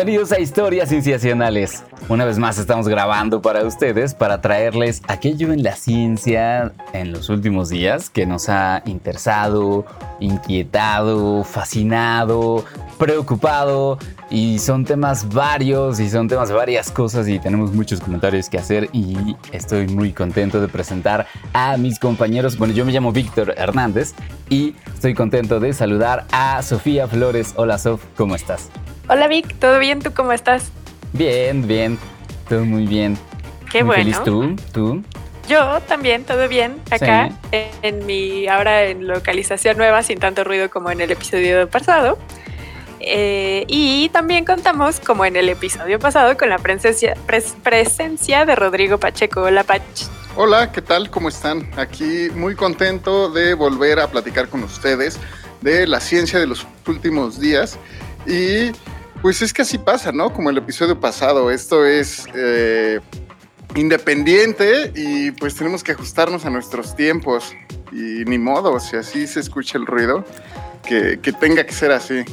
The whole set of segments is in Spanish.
Bienvenidos a Historias Cienciacionales. Una vez más estamos grabando para ustedes para traerles aquello en la ciencia en los últimos días que nos ha interesado, inquietado, fascinado, preocupado y son temas varios y son temas varias cosas y tenemos muchos comentarios que hacer y estoy muy contento de presentar a mis compañeros. Bueno, yo me llamo Víctor Hernández y estoy contento de saludar a Sofía Flores. Hola Sof, ¿cómo estás? Hola Vic, ¿todo bien? ¿Tú cómo estás? Bien, bien, todo muy bien. Qué muy bueno. Feliz tú, tú. Yo también, todo bien, acá en mi, ahora en localización nueva, sin tanto ruido como en el episodio pasado. Eh, y también contamos, como en el episodio pasado, con la presencia, pres- presencia de Rodrigo Pacheco. Hola Pach. Hola, ¿qué tal? ¿Cómo están? Aquí muy contento de volver a platicar con ustedes de la ciencia de los últimos días. Y pues es que así pasa, ¿no? Como el episodio pasado, esto es eh, independiente y pues tenemos que ajustarnos a nuestros tiempos. Y ni modo, si así se escucha el ruido, que, que tenga que ser así.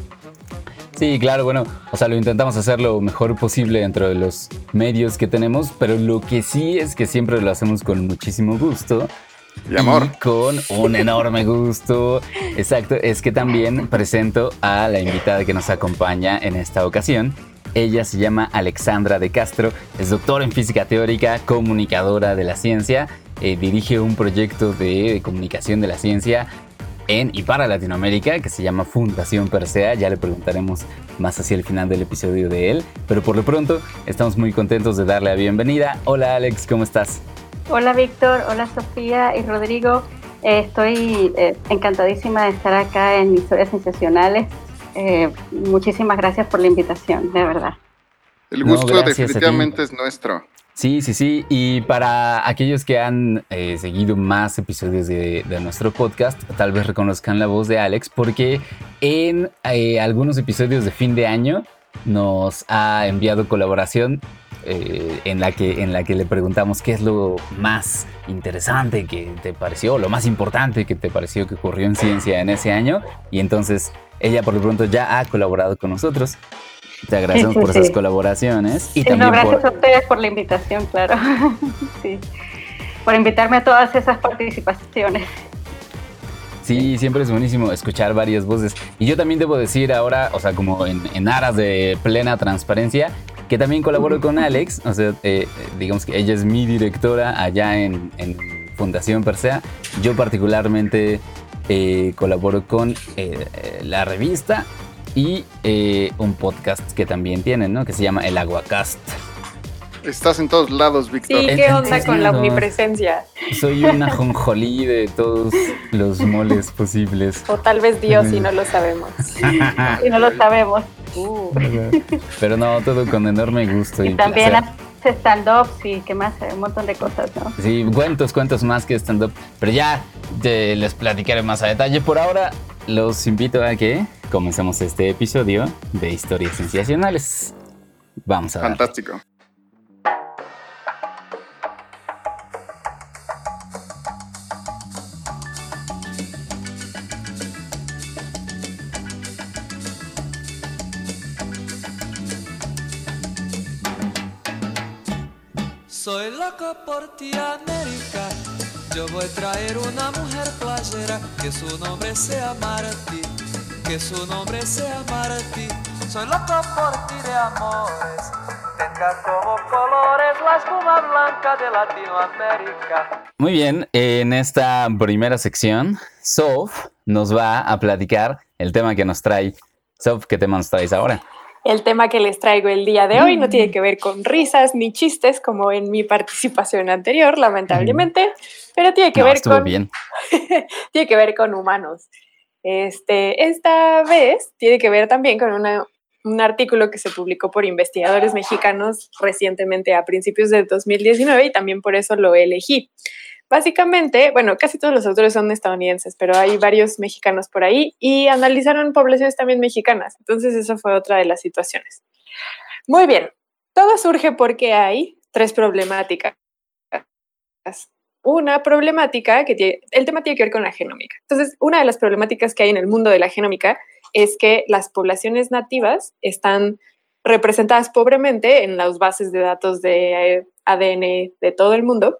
Sí, claro, bueno, o sea, lo intentamos hacer lo mejor posible dentro de los medios que tenemos, pero lo que sí es que siempre lo hacemos con muchísimo gusto. Amor. con un enorme gusto. Exacto, es que también presento a la invitada que nos acompaña en esta ocasión. Ella se llama Alexandra de Castro, es doctora en física teórica, comunicadora de la ciencia, eh, dirige un proyecto de comunicación de la ciencia en y para Latinoamérica que se llama Fundación Persea. Ya le preguntaremos más hacia el final del episodio de él, pero por lo pronto estamos muy contentos de darle la bienvenida. Hola Alex, ¿cómo estás? Hola Víctor, hola Sofía y Rodrigo. Eh, estoy eh, encantadísima de estar acá en Historias Sensacionales. Eh, muchísimas gracias por la invitación, de verdad. El gusto definitivamente es nuestro. Sí, sí, sí. Y para aquellos que han eh, seguido más episodios de, de nuestro podcast, tal vez reconozcan la voz de Alex porque en eh, algunos episodios de fin de año nos ha enviado colaboración eh, en, la que, en la que le preguntamos qué es lo más interesante que te pareció, lo más importante que te pareció que ocurrió en ciencia en ese año. Y entonces ella por lo pronto ya ha colaborado con nosotros. Te agradecemos Sí, sí, por esas sí. colaboraciones. Y también no, gracias por... a ustedes por la invitación, claro. sí. Por invitarme a todas esas participaciones. Sí, siempre es buenísimo escuchar varias voces. Y yo también debo decir ahora, o sea, como en, en aras de plena transparencia, que también colaboro con Alex. O sea, eh, digamos que ella es mi directora allá en, en Fundación Persea. Yo particularmente eh, colaboro con eh, eh, la revista y eh, un podcast que también tienen, ¿no? Que se llama El Aguacast. Estás en todos lados, Víctor. Sí, ¿qué onda con la omnipresencia? Soy una jonjolí de todos los moles posibles. O tal vez Dios y no lo sabemos. Y no lo sabemos. Uh. Pero no, todo con enorme gusto y, Y también placer. hace stand-ups y qué más, un montón de cosas, ¿no? Sí, cuentos, cuentos más que stand-up. Pero ya te- les platicaré más a detalle. Por ahora, los invito a que comencemos este episodio de Historias Sensacionales. Vamos a ver. Fantástico. Loco por ti, América. Yo voy a traer una mujer playera que su nombre sea Martí, que su nombre sea Martí. Soy loco por ti de amores. Tenga como colores la espuma blanca de Latinoamérica. Muy bien, en esta primera sección, Sof nos va a platicar el tema que nos trae. Sof, ¿qué tema nos traes ahora? El tema que les traigo el día de hoy no tiene que ver con risas ni chistes como en mi participación anterior, lamentablemente, pero tiene que No, ver con bien. tiene que ver con humanos. Este, esta vez tiene que ver también con una- un artículo que se publicó por investigadores mexicanos recientemente a principios del 2019 y también por eso lo elegí. Básicamente, bueno, casi todos los autores son estadounidenses, pero hay varios mexicanos por ahí y analizaron poblaciones también mexicanas. Entonces, esa fue otra de las situaciones. Muy bien, todo surge porque hay tres problemáticas. Una problemática que tiene, el tema tiene que ver con la genómica. Entonces, una de las problemáticas que hay en el mundo de la genómica es que las poblaciones nativas están representadas pobremente en las bases de datos de ADN de todo el mundo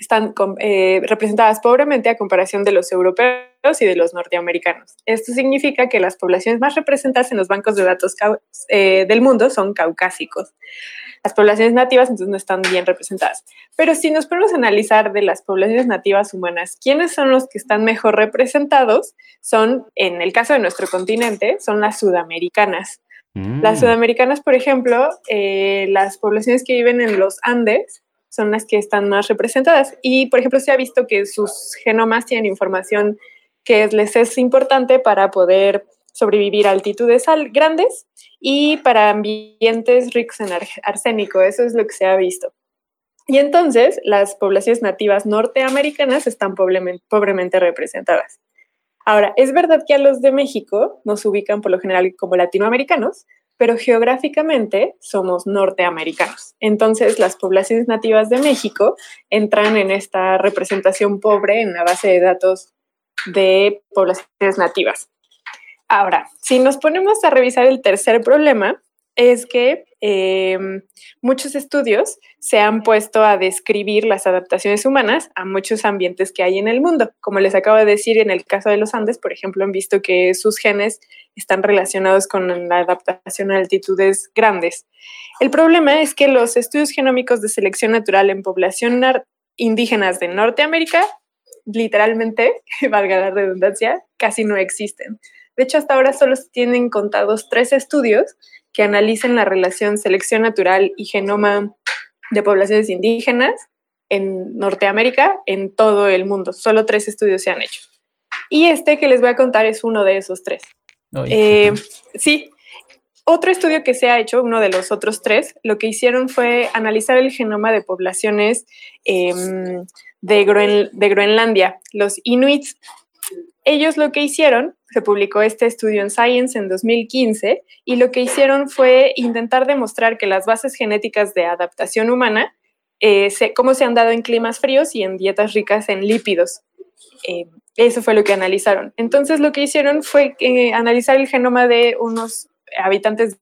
están eh, representadas pobremente a comparación de los europeos y de los norteamericanos. Esto significa que las poblaciones más representadas en los bancos de datos eh, del mundo son caucásicos. Las poblaciones nativas entonces no están bien representadas. Pero si nos ponemos a analizar de las poblaciones nativas humanas, ¿quiénes son los que están mejor representados? Son, en el caso de nuestro continente, son las sudamericanas. Las mm. sudamericanas, por ejemplo, eh, las poblaciones que viven en los Andes, son las que están más representadas. Y, por ejemplo, se ha visto que sus genomas tienen información que les es importante para poder sobrevivir a altitudes grandes y para ambientes ricos en arsénico. Eso es lo que se ha visto. Y entonces las poblaciones nativas norteamericanas están pobremente representadas. Ahora, es verdad que a los de México nos ubican por lo general como latinoamericanos, pero geográficamente somos norteamericanos. Entonces, las poblaciones nativas de México entran en esta representación pobre en la base de datos de poblaciones nativas. Ahora, si nos ponemos a revisar el tercer problema, es que em, muchos estudios se han puesto a describir las adaptaciones humanas a muchos ambientes que hay en el mundo. Como les acabo de decir, en el caso de los Andes, por ejemplo, han visto que sus genes están relacionados con la adaptación a altitudes grandes. El problema es que los estudios genómicos de selección natural en población indígenas de Norteamérica, literalmente, valga la redundancia, casi no existen. De hecho, hasta ahora solo tienen contados tres estudios que analicen la relación selección natural y genoma de poblaciones indígenas en Norteamérica, en todo el mundo. Solo tres estudios se han hecho. Y este que les voy a contar es uno de esos tres. Eh, sí, otro estudio que se ha hecho, uno de los otros tres, lo que hicieron fue analizar el genoma de poblaciones em, de, de Groenlandia, los inuits. Ellos lo que hicieron se publicó este estudio en Science en 2015 y lo que hicieron fue intentar demostrar que las bases genéticas de adaptación humana, eh, cómo se han dado en climas fríos y en dietas ricas en lípidos. Eh, eso fue lo que analizaron. Entonces lo que hicieron fue eh, analizar el genoma de unos habitantes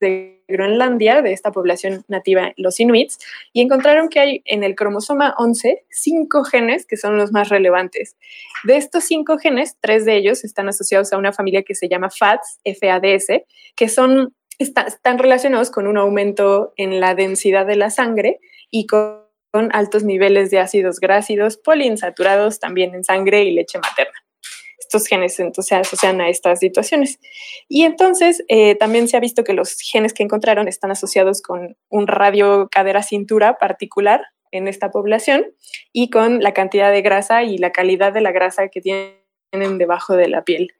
de Groenlandia, de esta población nativa, los inuits, y encontraron que hay en el cromosoma 11 cinco genes que son los más relevantes. De estos cinco genes, tres de ellos están asociados a una familia que se llama FADS, FADS, que son, están relacionados con un aumento en la densidad de la sangre y con altos niveles de ácidos grácidos poliinsaturados también en sangre y leche materna estos genes entonces se asocian a estas situaciones. Y entonces eh, también se ha visto que los genes que encontraron están asociados con un radio cadera-cintura particular en esta población y con la cantidad de grasa y la calidad de la grasa que tienen debajo de la piel.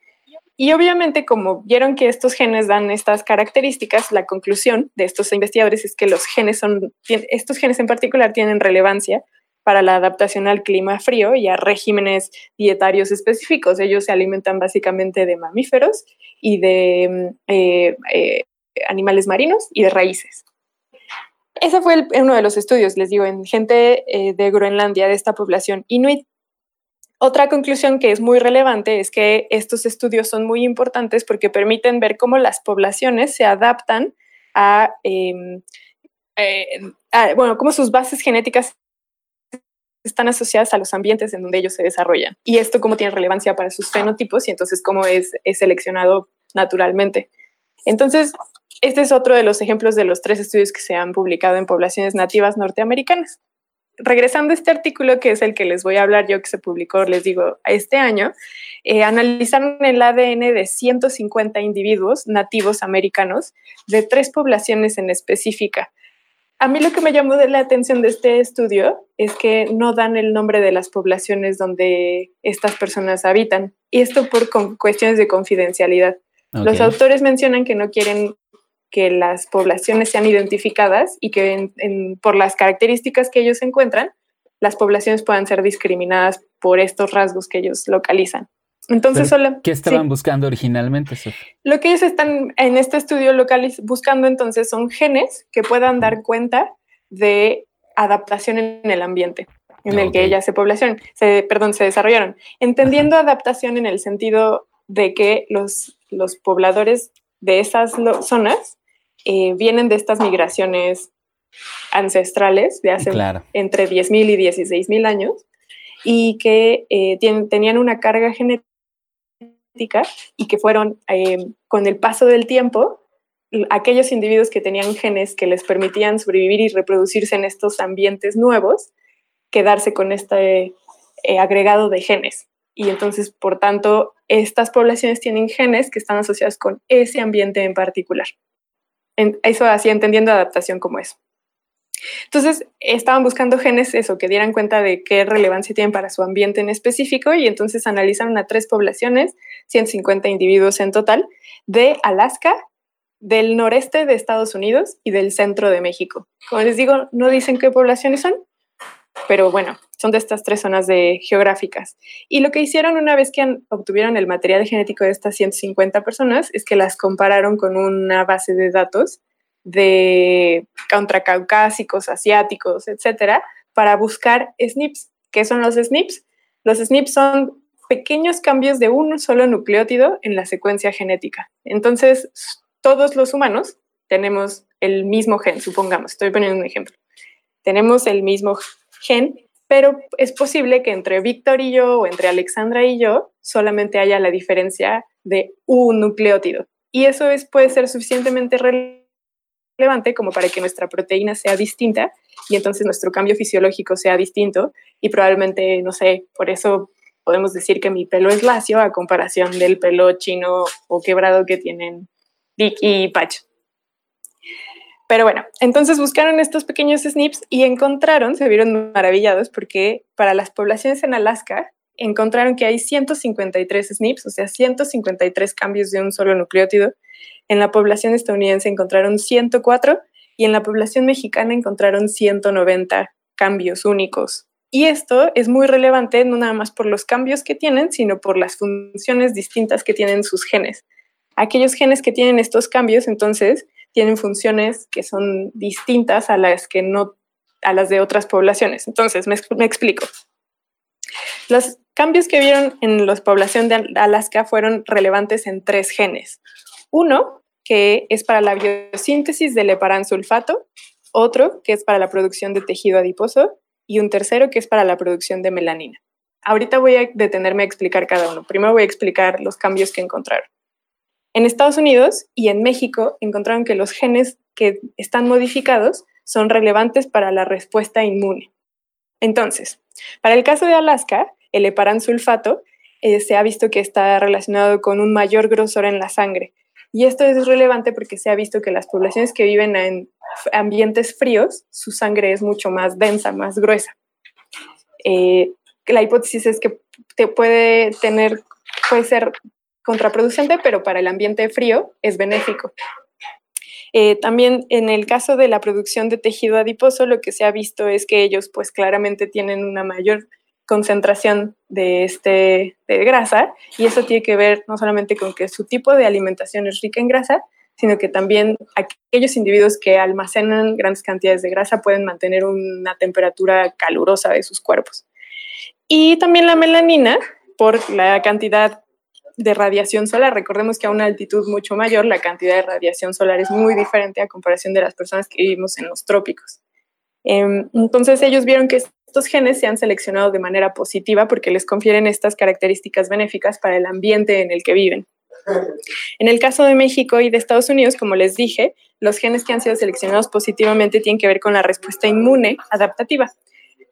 Y obviamente, como vieron que estos genes dan estas características, la conclusión de estos investigadores es que los genes son, estos genes en particular tienen relevancia para la adaptación al clima frío y a regímenes dietarios específicos. Ellos se alimentan básicamente de mamíferos y de mm, eh, eh, animales marinos y de raíces. Ese fue uno de los estudios, les digo, en gente eh, de Groenlandia, de esta población inuit. Otra conclusión que es muy relevante es que estos estudios son muy importantes porque permiten ver cómo las poblaciones se adaptan a, em, a bueno, cómo sus bases genéticas están asociadas a los ambientes en donde ellos se desarrollan. Y esto cómo tiene relevancia para sus fenotipos y entonces cómo es, seleccionado naturalmente. Entonces, este es otro de los ejemplos de los tres estudios que se han publicado en poblaciones nativas norteamericanas. Regresando a este artículo, que es el que les voy a hablar yo, que se publicó, les digo, este año, eh, analizaron el ADN de 150 individuos nativos americanos de tres poblaciones en específica, a mí lo que me llamó de la atención de este estudio es que no dan el nombre de las poblaciones donde estas personas habitan, y esto por cuestiones de confidencialidad. Los autores mencionan que no quieren que las poblaciones sean identificadas y que por las características que ellos encuentran, las poblaciones puedan ser discriminadas por estos rasgos que ellos localizan. Entonces, solo, ¿qué estaban buscando originalmente? Lo que ellos están en este estudio local buscando entonces son genes que puedan dar cuenta de adaptación en el ambiente en el que ellas se población, se, perdón, se desarrollaron, entendiendo adaptación en el sentido de que los, los pobladores de esas zonas eh, vienen de estas migraciones ancestrales de hace entre 10.000 y 16.000 años y que eh, tenían una carga genética y que fueron eh, con el paso del tiempo aquellos individuos que tenían genes que les permitían sobrevivir y reproducirse en estos ambientes nuevos, quedarse con este eh, agregado de genes. Y entonces, por tanto, estas poblaciones tienen genes que están asociados con ese ambiente en particular. eso así entendiendo adaptación como es. Entonces, estaban buscando genes, eso, que dieran cuenta de qué relevancia tienen para su ambiente en específico y entonces analizaron a tres poblaciones, 150 individuos en total, de Alaska, del noreste de Estados Unidos y del centro de México. Como les digo, no dicen qué poblaciones son, pero bueno, son de estas tres zonas geográficas. Y lo que hicieron una vez que obtuvieron el material genético de estas 150 personas es que las compararon con una base de datos de contracaucásicos, asiáticos, etcétera, para buscar SNPs. ¿Qué son los SNPs? Los SNPs son pequeños cambios de un solo nucleótido en la secuencia genética. Entonces, todos los humanos tenemos el mismo gen, supongamos, estoy poniendo un ejemplo. Tenemos el mismo gen, pero es posible que entre Víctor y yo o entre Alexandra y yo solamente haya la diferencia de un nucleótido. Y eso es, puede ser suficientemente relevante relevante como para que nuestra proteína sea distinta y entonces nuestro cambio fisiológico sea distinto y probablemente, no sé, por eso podemos decir que mi pelo es lacio a comparación del pelo chino o quebrado que tienen Dick y Patch. Pero bueno, entonces buscaron estos pequeños SNPs y encontraron, se vieron maravillados porque para las poblaciones en Alaska encontraron que hay 153 SNPs, o sea, 153 cambios de un solo nucleótido en la población estadounidense encontraron 104 y en la población mexicana encontraron 190 cambios únicos. Y esto es muy relevante no nada más por los cambios que tienen, sino por las funciones distintas que tienen sus genes. Aquellos genes que tienen estos cambios, entonces, tienen funciones que son distintas a las que no a las de otras poblaciones. Entonces, me, me explico. Los cambios que vieron en la población de Alaska fueron relevantes en tres genes. Uno, que es para la biosíntesis del heparansulfato, otro, que es para la producción de tejido adiposo, y un tercero, que es para la producción de melanina. Ahorita voy a detenerme a explicar cada uno. Primero voy a explicar los cambios que encontraron. En Estados Unidos y en México encontraron que los genes que están modificados son relevantes para la respuesta inmune. Entonces, para el caso de Alaska, el heparansulfato eh, se ha visto que está relacionado con un mayor grosor en la sangre, y esto es relevante porque se ha visto que las poblaciones que viven en ambientes fríos, su sangre es mucho más densa, más gruesa. Eh, la hipótesis es que te puede tener, puede ser contraproducente, pero para el ambiente frío es benéfico. Eh, también en el caso de la producción de tejido adiposo, lo que se ha visto es que ellos pues claramente tienen una mayor concentración de, este, de grasa y eso tiene que ver no solamente con que su tipo de alimentación es rica en grasa, sino que también aquellos individuos que almacenan grandes cantidades de grasa pueden mantener una temperatura calurosa de sus cuerpos. Y también la melanina, por la cantidad de radiación solar. Recordemos que a una altitud mucho mayor la cantidad de radiación solar es muy diferente a comparación de las personas que vivimos en los trópicos. Em, entonces ellos vieron que estos genes se han seleccionado de manera positiva porque les confieren estas características benéficas para el ambiente en el que viven. En el caso de México y de Estados Unidos, como les dije, los genes que han sido seleccionados positivamente tienen que ver con la respuesta inmune adaptativa.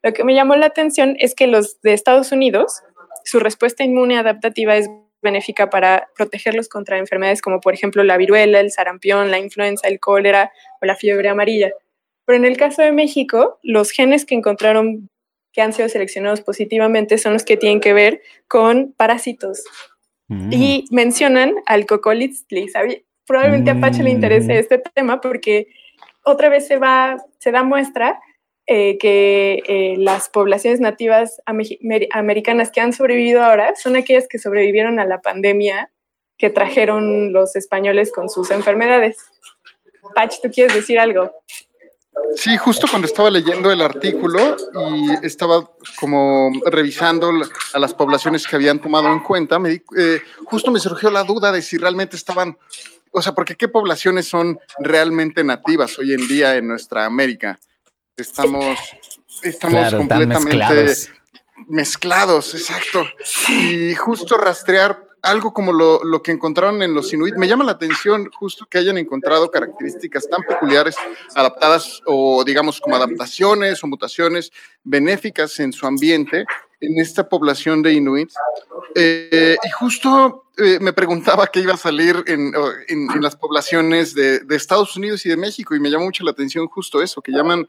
Lo que me llamó la atención es que los de Estados Unidos, su respuesta inmune adaptativa es benéfica para protegerlos contra enfermedades como por ejemplo la viruela, el sarampión, la influenza, el cólera o la fiebre amarilla. Pero en el caso de México, los genes que encontraron que han sido seleccionados positivamente son los que tienen que ver con parásitos. Mm. Y mencionan al cocolitzli. Probablemente a Pache le interese mm. este tema porque otra vez se va, se da muestra eh, que eh, las poblaciones nativas americanas que han sobrevivido ahora son aquellas que sobrevivieron a la pandemia que trajeron los españoles con sus enfermedades. Pach, ¿tú quieres decir algo? Sí, justo cuando estaba leyendo el artículo y estaba como revisando a las poblaciones que habían tomado en cuenta, me eh, justo me surgió la duda de si realmente estaban, o sea, porque qué poblaciones son realmente nativas hoy en día en nuestra América. Estamos, estamos completamente mezclados. exacto. Y justo rastrear algo como lo, lo, que encontraron en los Inuit. Me llama la atención justo que hayan encontrado características tan peculiares, adaptadas o digamos como adaptaciones o mutaciones benéficas en su ambiente en esta población de Inuit. Eh, y justo eh, me preguntaba qué iba a salir en, en, las poblaciones de, de, Estados Unidos y de México y me llamó mucho la atención justo eso, que llaman,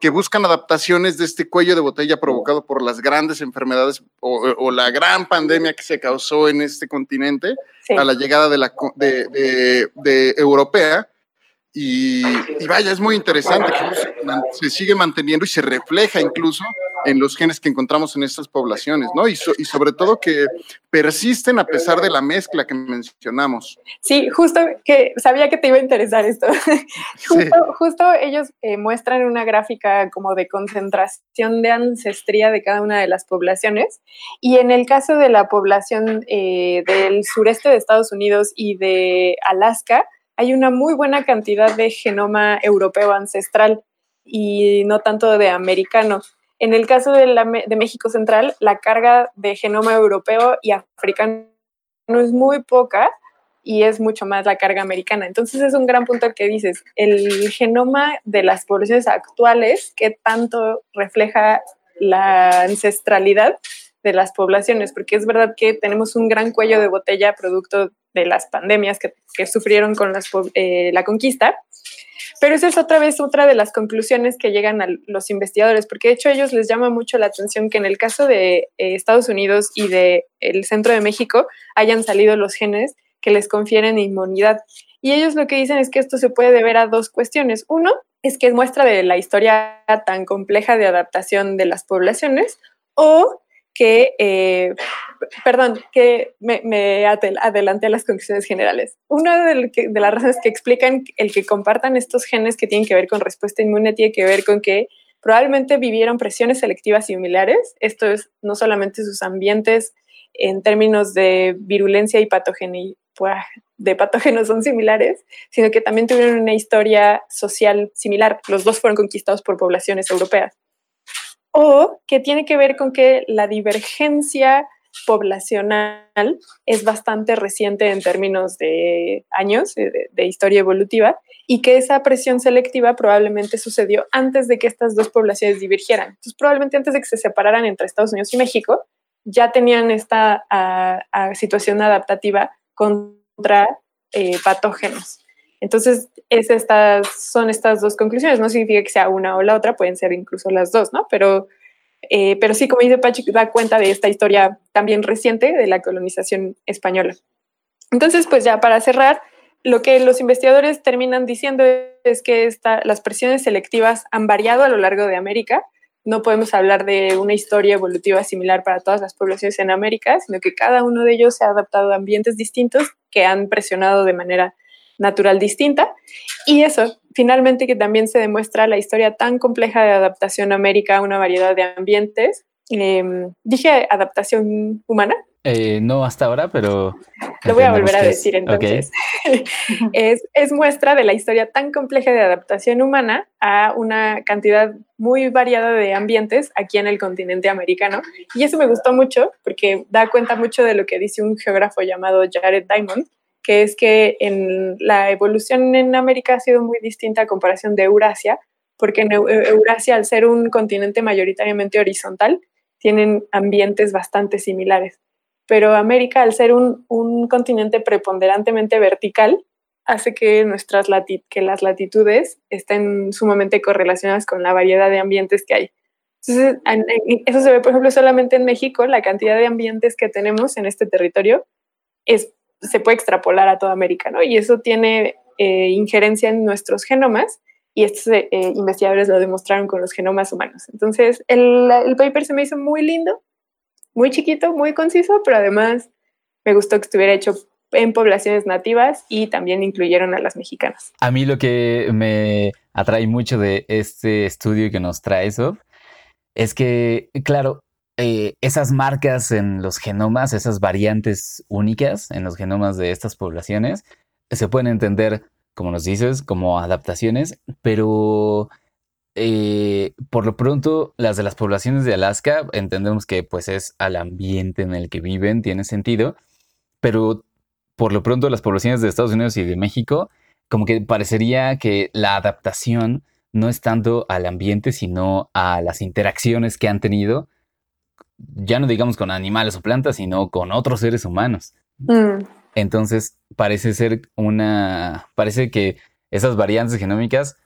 que buscan adaptaciones de este cuello de botella provocado por las grandes enfermedades o, la gran pandemia que se causó en este continente a la llegada de la de, de europea. Y, vaya, es muy interesante que se sigue manteniendo y se refleja incluso en los genes que encontramos en estas poblaciones, ¿no? Y, y, sobre todo que persisten a pesar de la mezcla que mencionamos. Sí, justo que sabía que te iba a interesar esto. justo, ellos eh, muestran una gráfica como de concentración de ancestría de cada una de las poblaciones. Y en el caso de la población eh, del sureste de Estados Unidos y de Alaska, hay una muy buena cantidad de genoma europeo ancestral y no tanto de americano. En el caso de, México Central, la carga de genoma europeo y africano es muy poca y es mucho más la carga americana. Entonces es un gran punto que dices, el genoma de las poblaciones actuales, que tanto refleja la ancestralidad de las poblaciones, porque es verdad que tenemos un gran cuello de botella producto de las pandemias que, sufrieron con eh, la conquista. Pero esa es otra vez otra de las conclusiones que llegan a los investigadores, porque de hecho a ellos les llama mucho la atención que en el caso de eh, Estados Unidos y del el centro de México hayan salido los genes que les confieren inmunidad. Y ellos lo que dicen es que esto se puede deber a dos cuestiones. Uno es que es muestra de la historia tan compleja de adaptación de las poblaciones o que, eh, perdón, que me, adelanté a las conclusiones generales. Una de, las razones que explican el que compartan estos genes que tienen que ver con respuesta inmune tiene que ver con que probablemente vivieron presiones selectivas similares. Esto es no solamente sus ambientes en términos de virulencia y patogenia, de patógenos son similares, sino que también tuvieron una historia social similar. Los dos fueron conquistados por poblaciones europeas o que tiene que ver con que la divergencia poblacional es bastante reciente en términos de años de, historia evolutiva y que esa presión selectiva probablemente sucedió antes de que estas dos poblaciones divergieran. Entonces, probablemente antes de que se separaran entre Estados Unidos y México, ya tenían esta situación adaptativa contra eh, patógenos. Entonces, es estas, son estas dos conclusiones. No significa que sea una o la otra, pueden ser incluso las dos, ¿no? Pero, eh, pero sí, como dice Pachi, da cuenta de esta historia también reciente de la colonización española. Entonces, pues ya para cerrar, lo que los investigadores terminan diciendo es que las presiones selectivas han variado a lo largo de América. No podemos hablar de una historia evolutiva similar para todas las poblaciones en América, sino que cada uno de ellos se ha adaptado a ambientes distintos que han presionado de manera natural distinta. Y eso, finalmente, que también se demuestra la historia tan compleja de adaptación a América a una variedad de ambientes. Em, dije adaptación humana. Eh, no hasta ahora, pero... Lo voy a volver a decir entonces. es, es, muestra de la historia tan compleja de adaptación humana a una cantidad muy variada de ambientes aquí en el continente americano. Y eso me gustó mucho porque da cuenta mucho de lo que dice un geógrafo llamado Jared Diamond, que es que en la evolución en América ha sido muy distinta a comparación de Eurasia, porque en Eurasia, al ser un continente mayoritariamente horizontal, tienen ambientes bastante similares. Pero América, al ser un, continente preponderantemente vertical, hace que, nuestras que las latitudes estén sumamente correlacionadas con la variedad de ambientes que hay. Entonces, eso se ve, por ejemplo, solamente en México, la cantidad de ambientes que tenemos en este territorio es se puede extrapolar a toda América, ¿no? Y eso tiene eh, injerencia en nuestros genomas y estos eh, eh, investigadores lo demostraron con los genomas humanos. Entonces, el, el, paper se me hizo muy lindo, muy chiquito, muy conciso, pero además me gustó que estuviera hecho en poblaciones nativas y también incluyeron a las mexicanas. A mí lo que me atrae mucho de este estudio que nos trae eso es que, claro, eh, esas marcas en los genomas, esas variantes únicas en los genomas de estas poblaciones, se pueden entender, como nos dices, como adaptaciones, pero eh, por lo pronto las de las poblaciones de Alaska entendemos que pues es al ambiente en el que viven, tiene sentido, pero por lo pronto las poblaciones de Estados Unidos y de México, como que parecería que la adaptación no es tanto al ambiente, sino a las interacciones que han tenido ya no digamos con animales o plantas, sino con otros seres humanos. Mm. Entonces, parece ser una, parece que esas variantes genómicas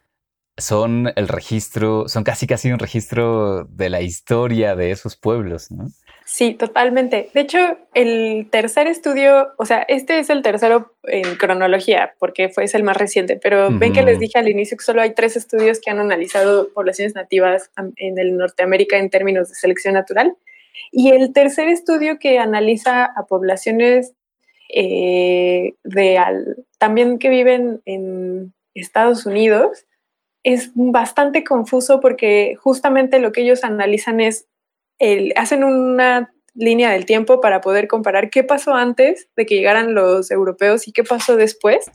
son el registro, son casi casi un registro de la historia de esos pueblos, ¿no? Sí, totalmente. De hecho, el tercer estudio, o sea, este es el tercero en cronología, porque fue es el más reciente, pero ven que les dije al inicio que solo hay tres estudios que han analizado poblaciones nativas en el Norteamérica en términos de selección natural. Y el tercer estudio que analiza a poblaciones eh, de también que viven en Estados Unidos es bastante confuso porque justamente lo que ellos analizan es, el, hacen una línea del tiempo para poder comparar qué pasó antes de que llegaran los europeos y qué pasó después.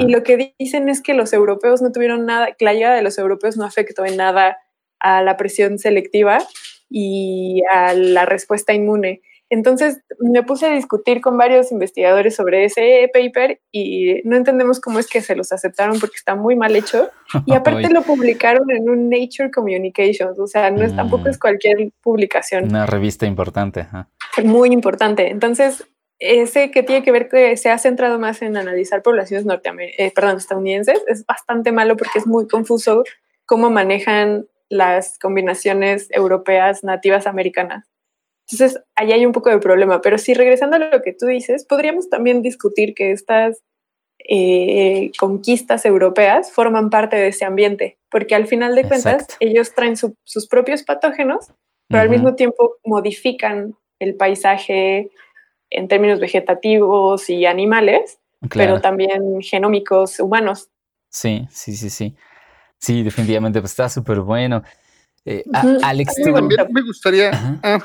Y lo que dicen es que los europeos no tuvieron nada, que la llegada de los europeos no afectó en nada a la presión selectiva y a la respuesta inmune. Entonces me puse a discutir con varios investigadores sobre ese paper y no entendemos cómo es que se los aceptaron porque está muy mal hecho. Y aparte lo publicaron en un Nature Communications, o sea, no es, tampoco mm. es cualquier publicación. Una revista importante. Muy importante. Entonces, ese que tiene que ver que se ha centrado más en analizar poblaciones norteamericanas, eh, perdón, estadounidenses, es bastante malo porque es muy confuso cómo manejan las combinaciones europeas nativas americanas. Entonces, ahí hay un poco de problema, pero si regresando a lo que tú dices, podríamos también discutir que estas eh, conquistas europeas forman parte de ese ambiente, porque al final de cuentas ellos traen sus propios patógenos, pero al mismo tiempo modifican el paisaje en términos vegetativos y animales, pero también genómicos humanos. Sí, sí, sí, sí. Sí, definitivamente, pues está súper bueno. Eh, Alex, también me gustaría. Ah,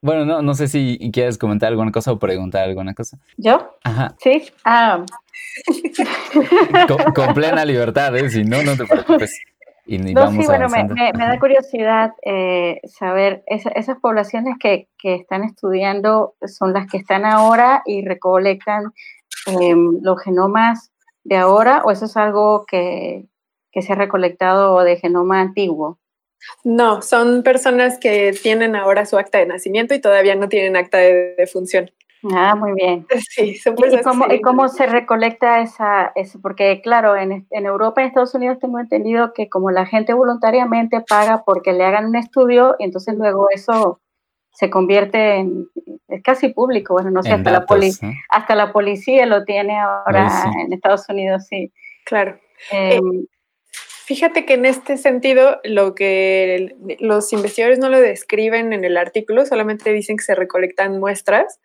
bueno, no, no sé si quieres comentar alguna cosa o preguntar alguna cosa. ¿Yo? Ajá. Sí. Ah. Con, plena libertad, ¿eh? Si no, no te preocupes. Y no, sí, bueno, me, da curiosidad eh, saber, esas poblaciones que, que, están estudiando son las que están ahora y recolectan em, los genomas de ahora o eso es algo que, se ha recolectado de genoma antiguo? No, son personas que tienen ahora su acta de nacimiento y todavía no tienen acta de, defunción. Ah, muy bien. Sí, son ¿Y, cómo, ¿Y cómo, se recolecta esa, eso? Porque, claro, en, en Europa y en Estados Unidos tengo entendido que como la gente voluntariamente paga porque le hagan un estudio entonces luego eso se convierte en, es casi público, bueno, no sé, hasta, la hasta la policía lo tiene ahora en Estados Unidos, sí. Claro. Eh, em, fíjate que en este sentido, lo que los investigadores no lo describen en el artículo, solamente dicen que se recolectan muestras,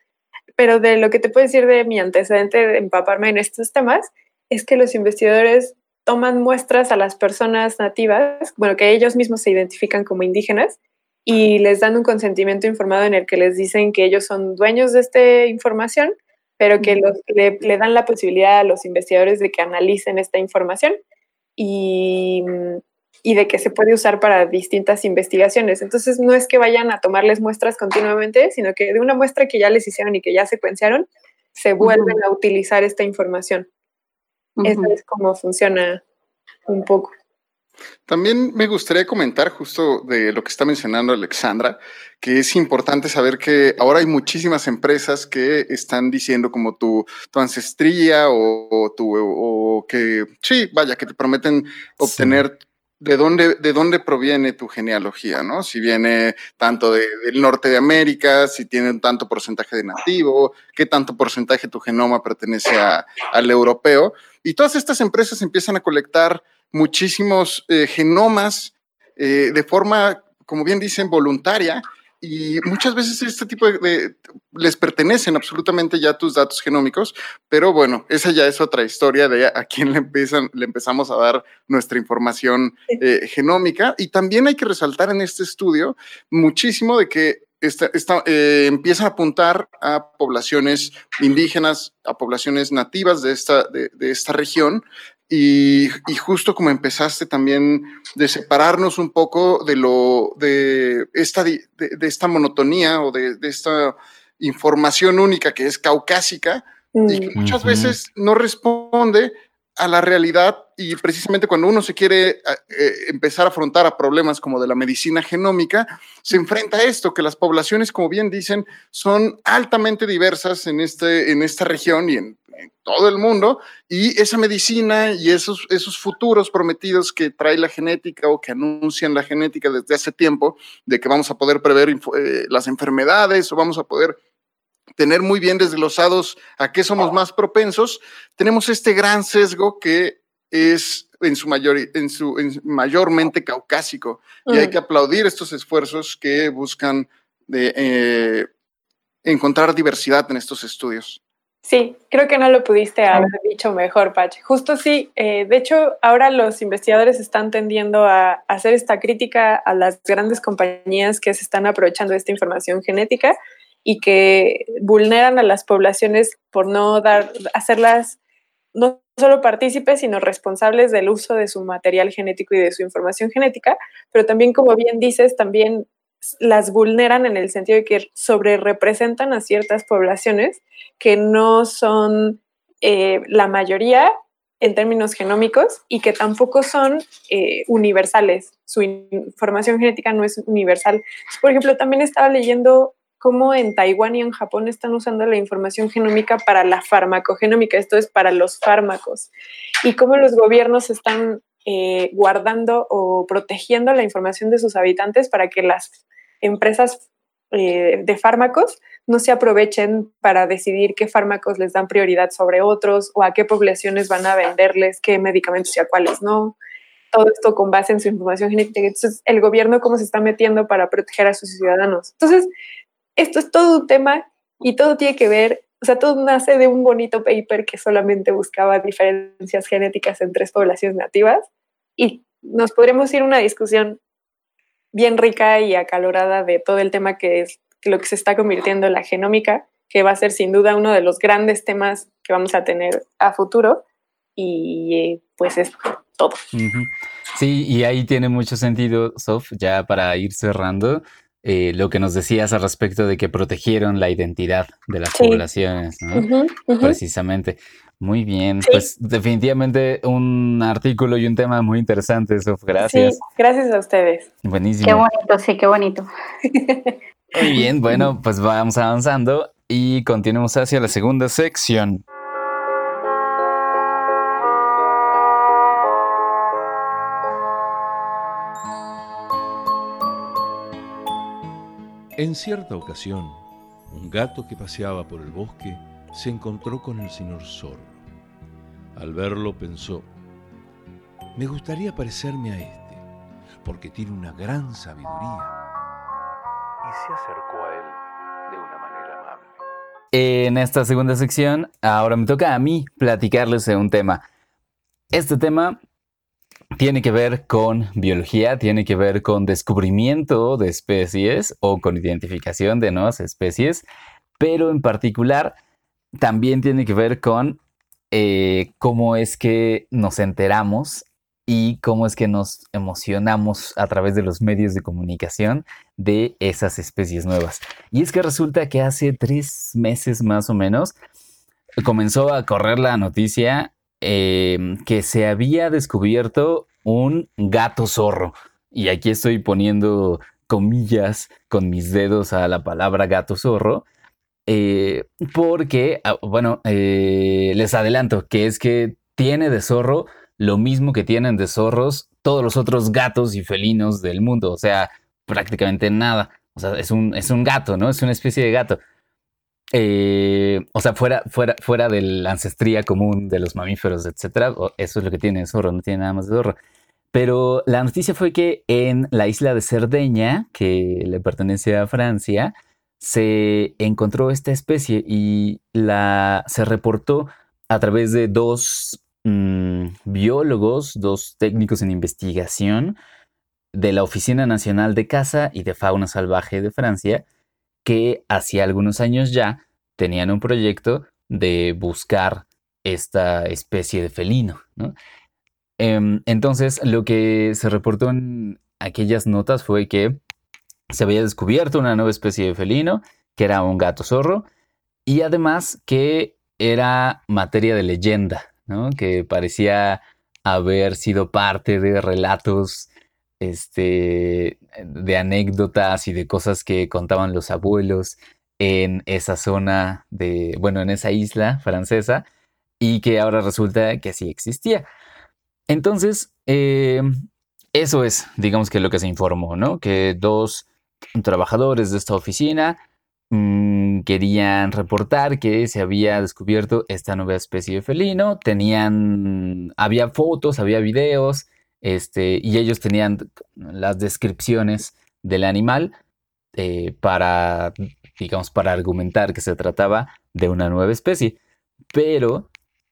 pero de lo que te puedo decir de mi antecedente de empaparme en estos temas, es que los investigadores toman muestras a las personas nativas, bueno, que ellos mismos se identifican como indígenas, y les dan un consentimiento informado en el que les dicen que ellos son dueños de esta información, pero que le, dan la posibilidad a los investigadores de que analicen esta información y, y, de que se puede usar para distintas investigaciones. Entonces, no es que vayan a tomarles muestras continuamente, sino que de una muestra que ya les hicieron y que ya secuenciaron, se vuelven a utilizar esta información. Eso es como funciona un poco. También me gustaría comentar justo de lo que está mencionando Alexandra, que es importante saber que ahora hay muchísimas empresas que están diciendo como tu, tu ancestría o, tu, o que, sí, vaya, que te prometen obtener de dónde, de dónde proviene tu genealogía, ¿no? Si viene tanto del norte de América, si tiene un tanto porcentaje de nativo, qué tanto porcentaje de tu genoma pertenece al europeo. Y todas estas empresas empiezan a colectar muchísimos eh, genomas eh, de forma, como bien dicen, voluntaria. Y muchas veces este tipo de, les pertenecen absolutamente ya tus datos genómicos, pero bueno, esa ya es otra historia de a quién le, empiezan, le empezamos a dar nuestra información eh, genómica. Y también hay que resaltar en este estudio muchísimo de que esta, eh, empieza a apuntar a poblaciones indígenas, a poblaciones nativas de esta, de, de esta región, y, justo como empezaste también de separarnos un poco de lo de esta, de, esta monotonía o de, esta información única que es caucásica y que muchas veces no responde a la realidad y precisamente cuando uno se quiere eh, eh, empezar a afrontar a problemas como de la medicina genómica, se enfrenta a esto, que las poblaciones, como bien dicen, son altamente diversas en, este, en esta región y en todo el mundo y esa medicina y esos, esos futuros prometidos que trae la genética o que anuncian la genética desde hace tiempo de que vamos a poder prever eh, las enfermedades o vamos a poder tener muy bien desglosados a qué somos más propensos, tenemos este gran sesgo que es en su, mayor, en su mayormente caucásico y hay mm. que aplaudir estos esfuerzos que buscan de, eh, encontrar diversidad en estos estudios. Sí, creo que no lo pudiste haber dicho mejor, Pach. Justo sí, eh, de hecho, ahora los investigadores están tendiendo a hacer esta crítica a las grandes compañías que se están aprovechando de esta información genética y que vulneran a las poblaciones por no dar, hacerlas no solo partícipes, sino responsables del uso de su material genético y de su información genética, pero también, como bien dices, también las vulneran en el sentido de que sobre representan a ciertas poblaciones que no son eh, la mayoría en términos genómicos y que tampoco son eh, universales. Su información genética no es universal. Por ejemplo, también estaba leyendo cómo en Taiwán y en Japón están usando la información genómica para la farmacogenómica, esto es para los fármacos, y cómo los gobiernos están eh, guardando o protegiendo la información de sus habitantes para que las empresas eh, de fármacos no se aprovechen para decidir qué fármacos les dan prioridad sobre otros o a qué poblaciones van a venderles qué medicamentos y a cuáles no. Todo esto con base en su información genética. Entonces, el gobierno cómo se está metiendo para proteger a sus ciudadanos. Entonces, esto es todo un tema y todo tiene que ver, o sea, todo nace de un bonito paper que solamente buscaba diferencias genéticas en tres poblaciones nativas y nos podremos ir a una discusión bien rica y acalorada de todo el tema que es lo que se está convirtiendo en la genómica, que va a ser sin duda uno de los grandes temas que vamos a tener a futuro. Y pues es todo. Sí, y ahí tiene mucho sentido, Sof, ya para ir cerrando, eh, lo que nos decías al respecto de que protegieron la identidad de las poblaciones, ¿no? Precisamente. Muy bien, pues definitivamente un artículo y un tema muy interesante, Sof. Gracias. Sí, gracias a ustedes. Buenísimo. Qué bonito, sí, qué bonito. Muy bien, bueno, pues vamos avanzando y continuemos hacia la segunda sección. En cierta ocasión, un gato que paseaba por el bosque se encontró con el señor zorro. Al verlo pensó, me gustaría parecerme a este, porque tiene una gran sabiduría. Y se acercó a él de una manera amable. En esta segunda sección, ahora me toca a mí platicarles de un tema. Este tema tiene que ver con biología, tiene que ver con descubrimiento de especies o con identificación de nuevas especies, pero en particular también tiene que ver con eh, cómo es que nos enteramos y cómo es que nos emocionamos a través de los medios de comunicación de esas especies nuevas. Y es que resulta que hace tres meses más o menos comenzó a correr la noticia em, que se había descubierto un gato zorro. Y aquí estoy poniendo comillas con mis dedos a la palabra gato zorro eh, porque, ah, bueno, eh, les adelanto que es que tiene de zorro lo mismo que tienen de zorros todos los otros gatos y felinos del mundo. O sea, prácticamente nada. O sea, es un, es un gato, ¿no? Es una especie de gato. Eh, o sea, fuera, fuera, fuera de la ancestría común de los mamíferos, etcétera, eso es lo que tiene zorro, no tiene nada más de zorro. Pero la noticia fue que en la isla de Cerdeña, que le pertenece a Francia, se encontró esta especie y la, se reportó a través de dos mm, biólogos, dos técnicos en investigación de la Oficina Nacional de Caza y de Fauna Salvaje de Francia, que hacía algunos años ya tenían un proyecto de buscar esta especie de felino. Em, entonces, lo que se reportó en aquellas notas fue que se había descubierto una nueva especie de felino, que era un gato zorro, y además que era materia de leyenda, que parecía haber sido parte de relatos este, de anécdotas y de cosas que contaban los abuelos en esa zona de, bueno, en esa isla francesa y que ahora resulta que sí existía. Entonces, eh, eso es, digamos que lo que se informó, ¿no? Que dos trabajadores de esta oficina mm, querían reportar que se había descubierto esta nueva especie de felino, tenían, había fotos, había videos, este, y ellos tenían las descripciones del animal eh, para, digamos, para argumentar que se trataba de una nueva especie. Pero,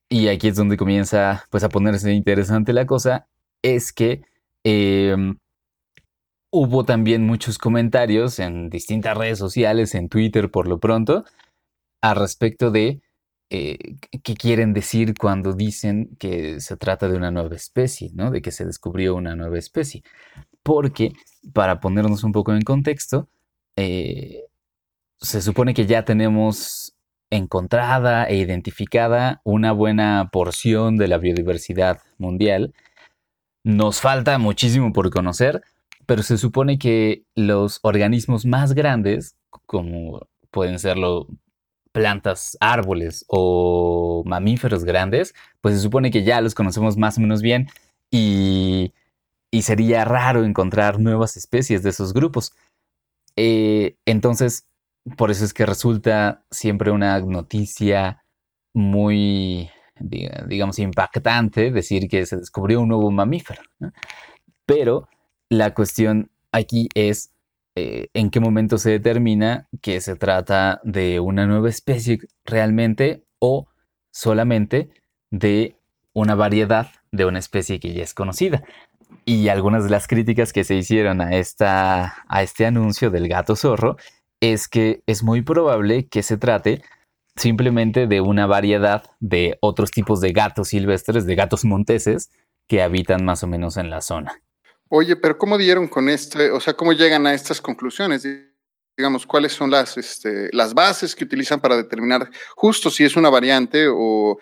y aquí es donde comienza pues a ponerse interesante la cosa, es que em, hubo también muchos comentarios en distintas redes sociales, en Twitter por lo pronto, al respecto de eh, qué quieren decir cuando dicen que se trata de una nueva especie, ¿no? De que se descubrió una nueva especie. Porque, para ponernos un poco en contexto, eh, se supone que ya tenemos encontrada e identificada una buena porción de la biodiversidad mundial. Nos falta muchísimo por conocer, pero se supone que los organismos más grandes, como pueden serlo plantas, árboles o mamíferos grandes, pues se supone que ya los conocemos más o menos bien y, sería raro encontrar nuevas especies de esos grupos. Eh, entonces, por eso es que resulta siempre una noticia muy, digamos, impactante decir que se descubrió un nuevo mamífero. Pero la cuestión aquí es eh, en qué momento se determina que se trata de una nueva especie realmente o solamente de una variedad de una especie que ya es conocida. Y algunas de las críticas que se hicieron a, esta, a este anuncio del gato zorro es que es muy probable que se trate simplemente de una variedad de otros tipos de gatos silvestres, de gatos monteses, que habitan más o menos en la zona. Oye, pero ¿cómo dieron con este, o sea, cómo llegan a estas conclusiones? Digamos, ¿cuáles son las, este, las bases que utilizan para determinar justo si es una variante o,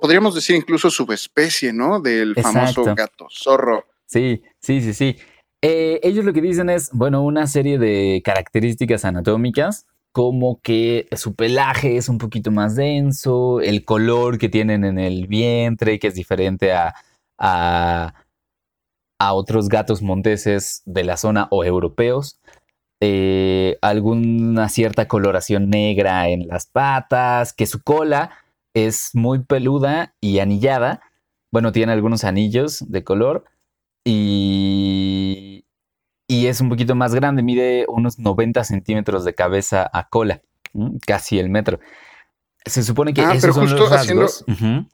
podríamos decir incluso subespecie, ¿no? Del famoso gato zorro. Sí, sí, sí, sí. Eh, ellos lo que dicen es, bueno, una serie de características anatómicas, como que su pelaje es un poquito más denso, el color que tienen en el vientre, que es diferente a a otros gatos monteses de la zona o europeos. Eh, alguna cierta coloración negra en las patas, que su cola es muy peluda y anillada. Bueno, tiene algunos anillos de color y, y es un poquito más grande, mide unos 90 centímetros de cabeza a cola, casi el metro. Se supone que ah, pero justo haciendo,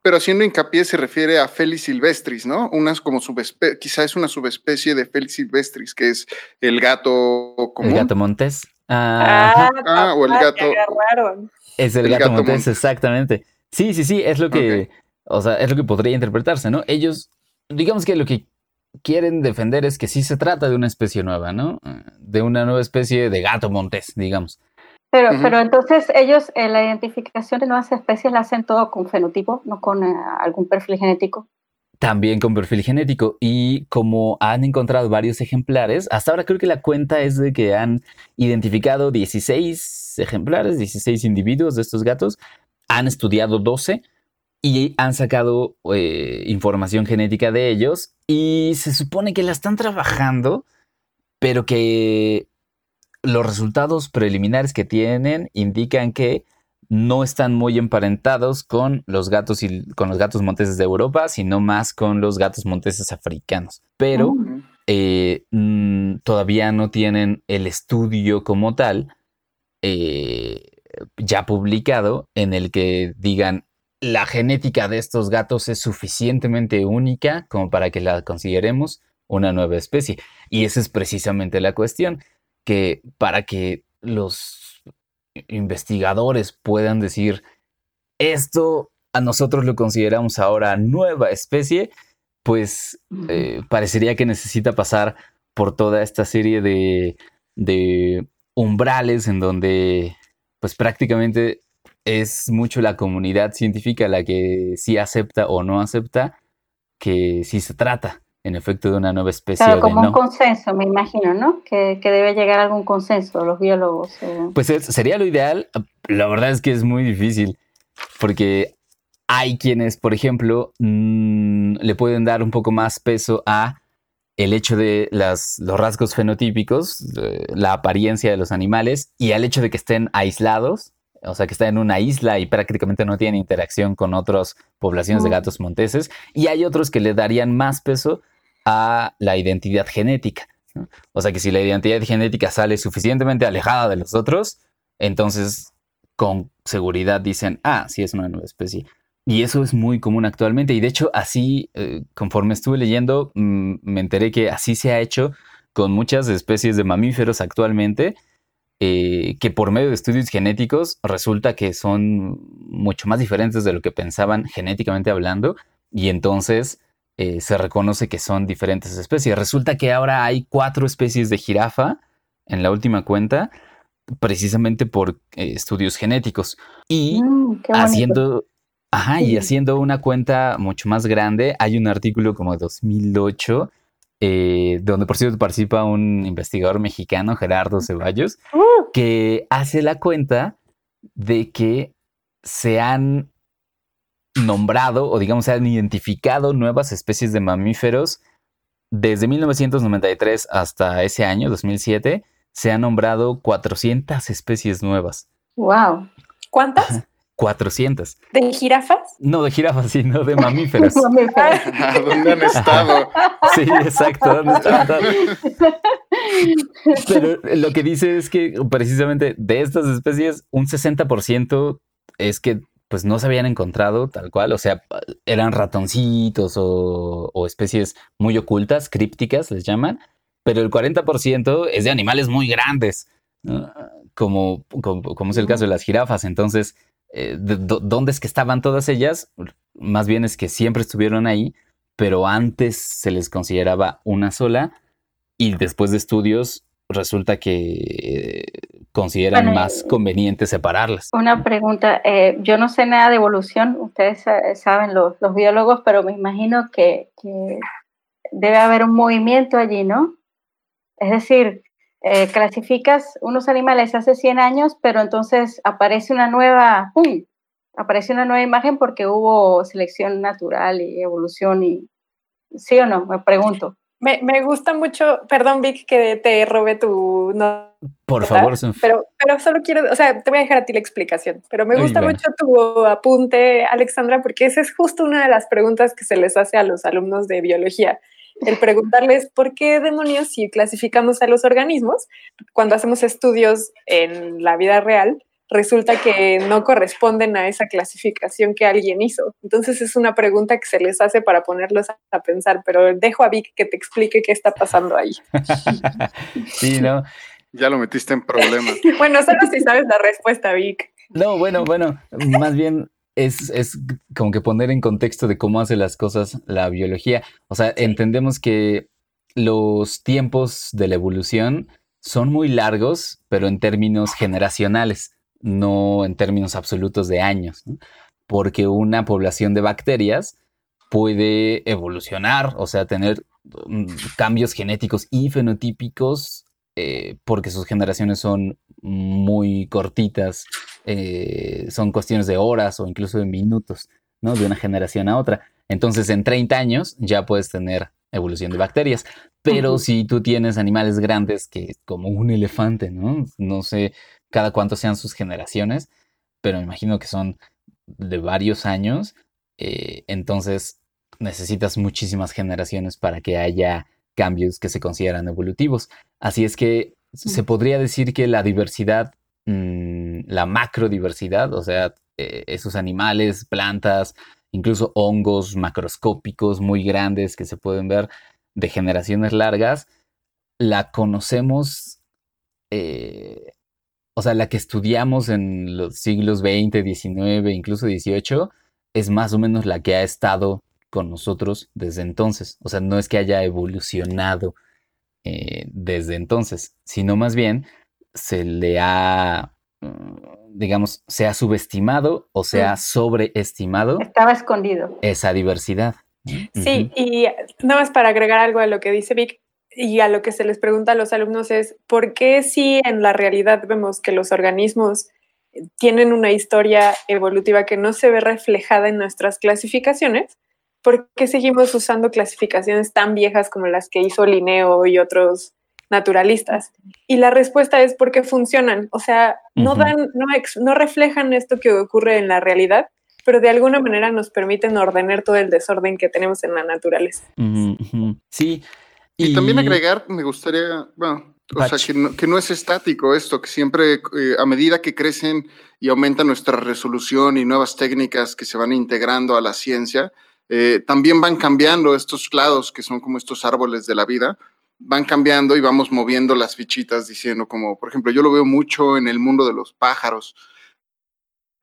pero haciendo hincapié se refiere a Felis silvestris, ¿no? Unas como subespecie, quizá es una subespecie de Felis silvestris, que es el gato común. El gato montés. Ah, ah o el gato. Es el, gato, montés, exactamente. Sí, sí, sí, es lo que, o sea, es lo que podría interpretarse, ¿no? Ellos, digamos que lo que quieren defender es que sí se trata de una especie nueva, ¿no? De una nueva especie de gato montés, digamos. Pero, pero entonces ellos en la identificación de nuevas especies la hacen todo con fenotipo, no con eh, algún perfil genético. También con perfil genético. Y como han encontrado varios ejemplares, hasta ahora creo que la cuenta es de que han identificado 16 ejemplares, 16 individuos de estos gatos, han estudiado 12 y han sacado eh, información genética de ellos y se supone que la están trabajando, pero que los resultados preliminares que tienen indican que no están muy emparentados con los gatos y con los gatos monteses de Europa, sino más con los gatos monteses africanos. Pero Mm. eh, mm, todavía no tienen el estudio como tal eh, ya publicado en el que digan la genética de estos gatos es suficientemente única como para que la consideremos una nueva especie. Y esa es precisamente la cuestión, que para que los investigadores puedan decir esto a nosotros lo consideramos ahora nueva especie, pues eh, parecería que necesita pasar por toda esta serie de, de umbrales en donde pues prácticamente es mucho la comunidad científica la que sí acepta o no acepta que sí se trata en efecto de una nueva especie Claro, de como un consenso, me imagino, ¿no? Que, que debe llegar a algún consenso los biólogos. o- Pues es- sería lo ideal. La verdad es que es muy difícil porque hay quienes, por ejemplo, mm, le pueden dar un poco más peso a el hecho de las, los rasgos fenotípicos, eh, la apariencia de los animales y al hecho de que estén aislados, o sea, que están en una isla y prácticamente no tienen interacción con otras poblaciones de Mm. gatos monteses. Y hay otros que le darían más peso a la identidad genética. O sea, que si la identidad genética sale suficientemente alejada de los otros, entonces con seguridad dicen, ah, sí es una nueva especie. Y eso es muy común actualmente. Y de hecho, así, eh, conforme estuve leyendo, mm, me enteré que así se ha hecho con muchas especies de mamíferos actualmente, eh, que por medio de estudios genéticos resulta que son mucho más diferentes de lo que pensaban genéticamente hablando. Y entonces eh, se reconoce que son diferentes especies. Resulta que ahora hay cuatro especies de jirafa en la última cuenta, precisamente por eh, estudios genéticos. Y Mm, haciendo, ajá, y haciendo una cuenta mucho más grande, hay un artículo como de 2008, eh, donde por cierto participa un investigador mexicano, Gerardo Ceballos, Uh, que hace la cuenta de que se han nombrado o digamos se han identificado nuevas especies de mamíferos desde 1993 hasta ese año, 2007, se han nombrado 400 especies nuevas. wow. ¿Cuántas? 400. ¿De jirafas? No de jirafas, sino de mamíferos. Mamíferos. ¿A dónde han estado? Sí, exacto. Pero lo que dice es que precisamente de estas especies, un 60% es que pues no se habían encontrado tal cual, o sea, eran ratoncitos o, especies muy ocultas, crípticas les llaman, pero el 40% es de animales muy grandes, como, como, es el caso de las jirafas. Entonces, eh, ¿dónde es que estaban todas ellas? Más bien es que siempre estuvieron ahí, pero antes se les consideraba una sola y después de estudios resulta que eh, consideran Bueno, más conveniente separarlas. Una pregunta, eh, yo no sé nada de evolución, ustedes sa- saben los, los biólogos, pero me imagino que, que debe haber un movimiento allí, ¿no? Es decir, eh, clasificas unos animales hace 100 años, pero entonces aparece una nueva, ¡pum! Aparece una nueva imagen porque hubo selección natural y evolución y ¿sí o no? Me pregunto. Me, me gusta mucho, perdón Vic que te robé tu no, Por ¿verdad? favor, Sof- pero, pero solo quiero, o sea, te voy a dejar a ti la explicación, pero me Ay, gusta bueno. mucho tu apunte, Alexandra, porque esa es justo una de las preguntas que se les hace a los alumnos de biología. El preguntarles por qué demonios si clasificamos a los organismos, cuando hacemos estudios en la vida real, resulta que no corresponden a esa clasificación que alguien hizo. Entonces es una pregunta que se les hace para ponerlos a, a pensar, pero dejo a Vic que te explique qué está pasando ahí. sí, ¿no? Ya lo metiste en problemas. Bueno, solo si sabes la respuesta, Vic. No, bueno, bueno, más bien es, es como que poner en contexto de cómo hace las cosas la biología. O sea, entendemos que los tiempos de la evolución son muy largos, pero en términos generacionales, no en términos absolutos de años, ¿no? Porque una población de bacterias puede evolucionar, o sea, tener mm, cambios genéticos y fenotípicos eh, porque sus generaciones son muy cortitas, eh, son cuestiones de horas o incluso de minutos, ¿no? De una generación a otra. Entonces, en 30 años ya puedes tener evolución de bacterias. Pero Ujú. si tú tienes animales grandes, que como un elefante, ¿no? No sé cada cuánto sean sus generaciones, pero me imagino que son de varios años. Eh, entonces necesitas muchísimas generaciones para que haya cambios que se consideran evolutivos. Así es que se podría decir que la diversidad, mm, la macrodiversidad, o sea, eh, esos animales, plantas, incluso hongos macroscópicos muy grandes que se pueden ver de generaciones largas, la conocemos, eh, o sea, la que estudiamos en los siglos XX, XIX, incluso XVIII, es más o menos la que ha estado con nosotros desde entonces. O sea, no es que haya evolucionado eh, desde entonces, sino más bien se le ha, mm, digamos, se ha subestimado o se ha mm. sobreestimado. Estaba escondido. Esa diversidad. Sí, y nada más para agregar algo a lo que dice Vic y a lo que se les pregunta a los alumnos es, ¿por qué si en la realidad vemos que los organismos tienen una historia evolutiva que no se ve reflejada en nuestras clasificaciones? ¿Por qué seguimos usando clasificaciones tan viejas como las que hizo Linneo y otros naturalistas? Y la respuesta es porque funcionan, o sea, no dan, no, no reflejan esto que ocurre en la realidad, pero de alguna manera nos permiten ordenar todo el desorden que tenemos en la naturaleza. Sí. Y, también agregar, me gustaría, bueno, o sea, que no, es estático esto, que siempre eh, a medida que crecen y aumenta nuestra resolución y nuevas técnicas que se van integrando a la ciencia, eh, también van cambiando estos clados que son como estos árboles de la vida, van cambiando y vamos moviendo las fichitas diciendo como, por ejemplo, yo lo veo mucho en el mundo de los pájaros,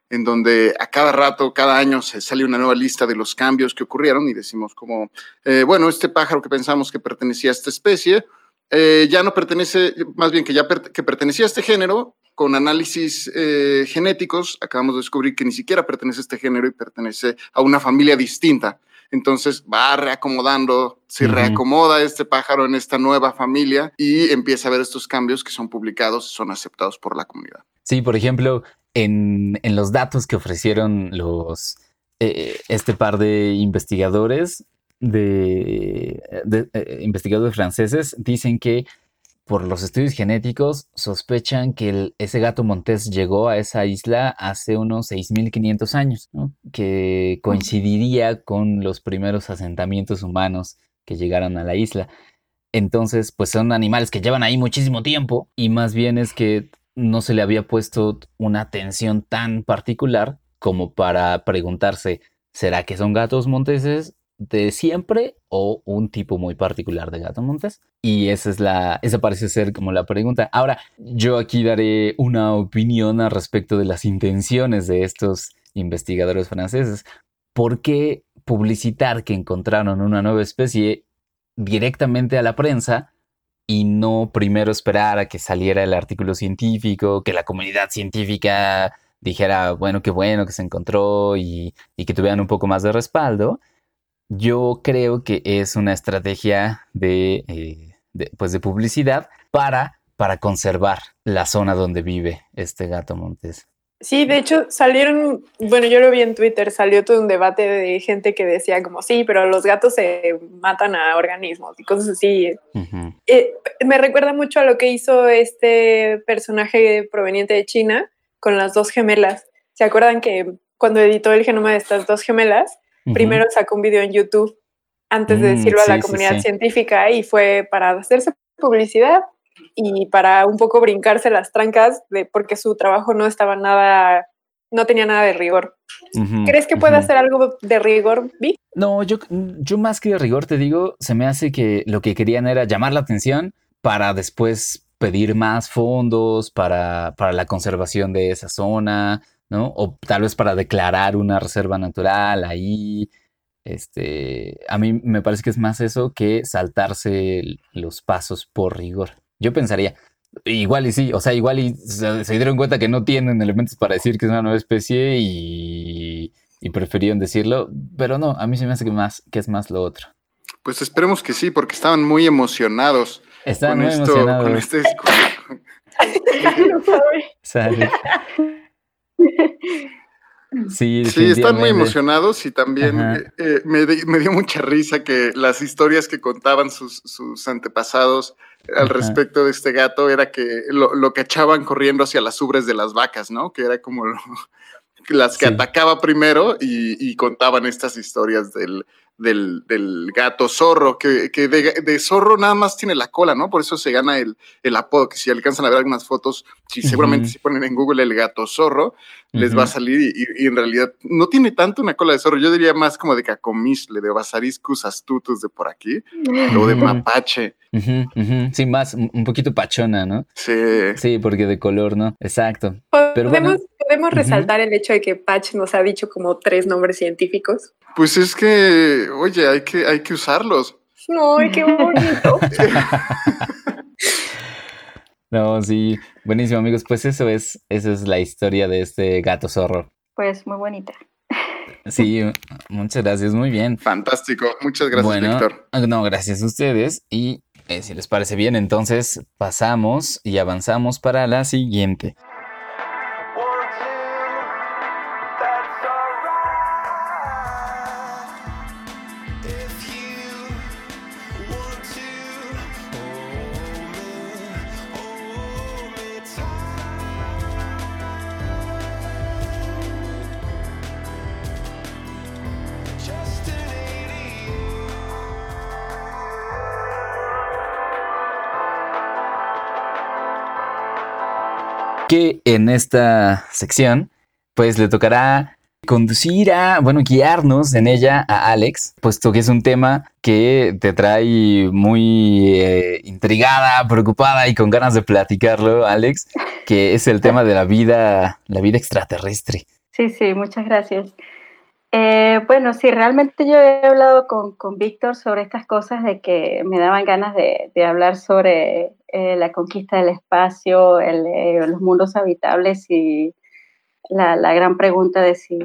en donde a cada rato, cada año se sale una nueva lista de los cambios que ocurrieron y decimos como, eh, bueno, este pájaro que pensamos que pertenecía a esta especie, eh, ya no pertenece, más bien que ya que pertenecía a este género, con análisis eh, genéticos acabamos de descubrir que ni siquiera pertenece a este género y pertenece a una familia distinta. Entonces va reacomodando, se reacomoda este pájaro en esta nueva familia y empieza a ver estos cambios que son publicados y son aceptados por la comunidad. Sí, por ejemplo, en, los datos que ofrecieron los, eh, este par de investigadores, de, eh, investigadores franceses, dicen que por los estudios genéticos, sospechan que ese gato montés llegó a esa isla hace unos 6.500 años, que coincidiría con los primeros asentamientos humanos que llegaron a la isla. Entonces, pues son animales que llevan ahí muchísimo tiempo y más bien es que no se le había puesto una atención tan particular como para preguntarse, ¿será que son gatos monteses de siempre o un tipo muy particular de gato montés? Y esa es la, esa parece ser como la pregunta. Ahora, yo aquí daré una opinión al respecto de las intenciones de estos investigadores franceses. ¿Por qué publicitar que encontraron una nueva especie directamente a la prensa y no primero esperar a que saliera el artículo científico, que la comunidad científica dijera, bueno, qué bueno que se encontró y, y que tuvieran un poco más de respaldo? Yo creo que es una estrategia de, eh, pues de publicidad para, para conservar la zona donde vive este gato montés. Sí, de hecho salieron, bueno, yo lo vi en Twitter, salió todo un debate de gente que decía como, sí, pero los gatos se matan a organismos y cosas así. Eh, me recuerda mucho a lo que hizo este personaje proveniente de China con las dos gemelas. ¿Se acuerdan que cuando editó el genoma de estas dos gemelas, primero sacó un video en YouTube antes de mm, decirlo a la comunidad científica y fue para hacerse publicidad y para un poco brincarse las trancas de porque su trabajo no estaba nada no tenía nada de rigor. ¿Crees que puede hacer algo de rigor, Vi? No, yo, yo más que de rigor te digo, se me hace que lo que querían era llamar la atención para después pedir más fondos para, para la conservación de esa zona, ¿no? O tal vez para declarar una reserva natural ahí. Este, a mí me parece que es más eso que saltarse los pasos por rigor. Yo pensaría, igual y sí, o sea, igual y se, dieron cuenta que no tienen elementos para decir que es una nueva especie y, y preferieron decirlo, pero no, a mí se me hace que, más, que es más lo otro. Pues esperemos que sí, porque estaban muy emocionados. Estaban muy emocionados. Con este... Sí, Sí, están muy emocionados y también eh, eh, me, me dio mucha risa que las historias que contaban sus, sus antepasados al Ajá. respecto de este gato era que lo, lo cachaban corriendo hacia las ubres de las vacas, ¿no? Que era como lo- las que Sí. atacaba primero y, y contaban estas historias del, del, del gato zorro, que, que de, de zorro nada más tiene la cola, ¿no? Por eso se gana el, el apodo, que si alcanzan a ver algunas fotos, si seguramente Ujú. si ponen en Google el gato zorro, les va a salir y, y- y en realidad no tiene tanto una cola de zorro, yo diría más como de cacomisle, de basariscus astutus de por aquí, o de mapache. Sí, más, un poquito pachona, ¿no? Sí. Sí, porque de color, ¿no? Exacto. Pero Podemos, bueno. podemos Ujú. resaltar el hecho de que Patch nos ha dicho como tres nombres científicos. Pues es que, oye, hay que, hay que usarlos. ¡Ay, qué bonito! No, sí, buenísimo, amigos. Pues eso es, esa es la historia de este gato zorro. Pues muy bonita. Sí, muchas gracias, muy bien. Fantástico. Muchas gracias, bueno, Víctor. no, gracias a ustedes. Y eh, si les parece bien, entonces pasamos y avanzamos para la siguiente. Que en esta sección, pues le tocará conducir a, bueno, guiarnos en ella a Alex, puesto que es un tema que te trae muy eh, intrigada, preocupada y con ganas de platicarlo, Alex, que es el tema de la vida, la vida extraterrestre. Sí, sí, muchas gracias. Eh, bueno, sí, realmente yo he hablado con, con Víctor sobre estas cosas de que me daban ganas de, de hablar sobre eh, la conquista del espacio, el, eh, los mundos habitables y la, la, gran pregunta de si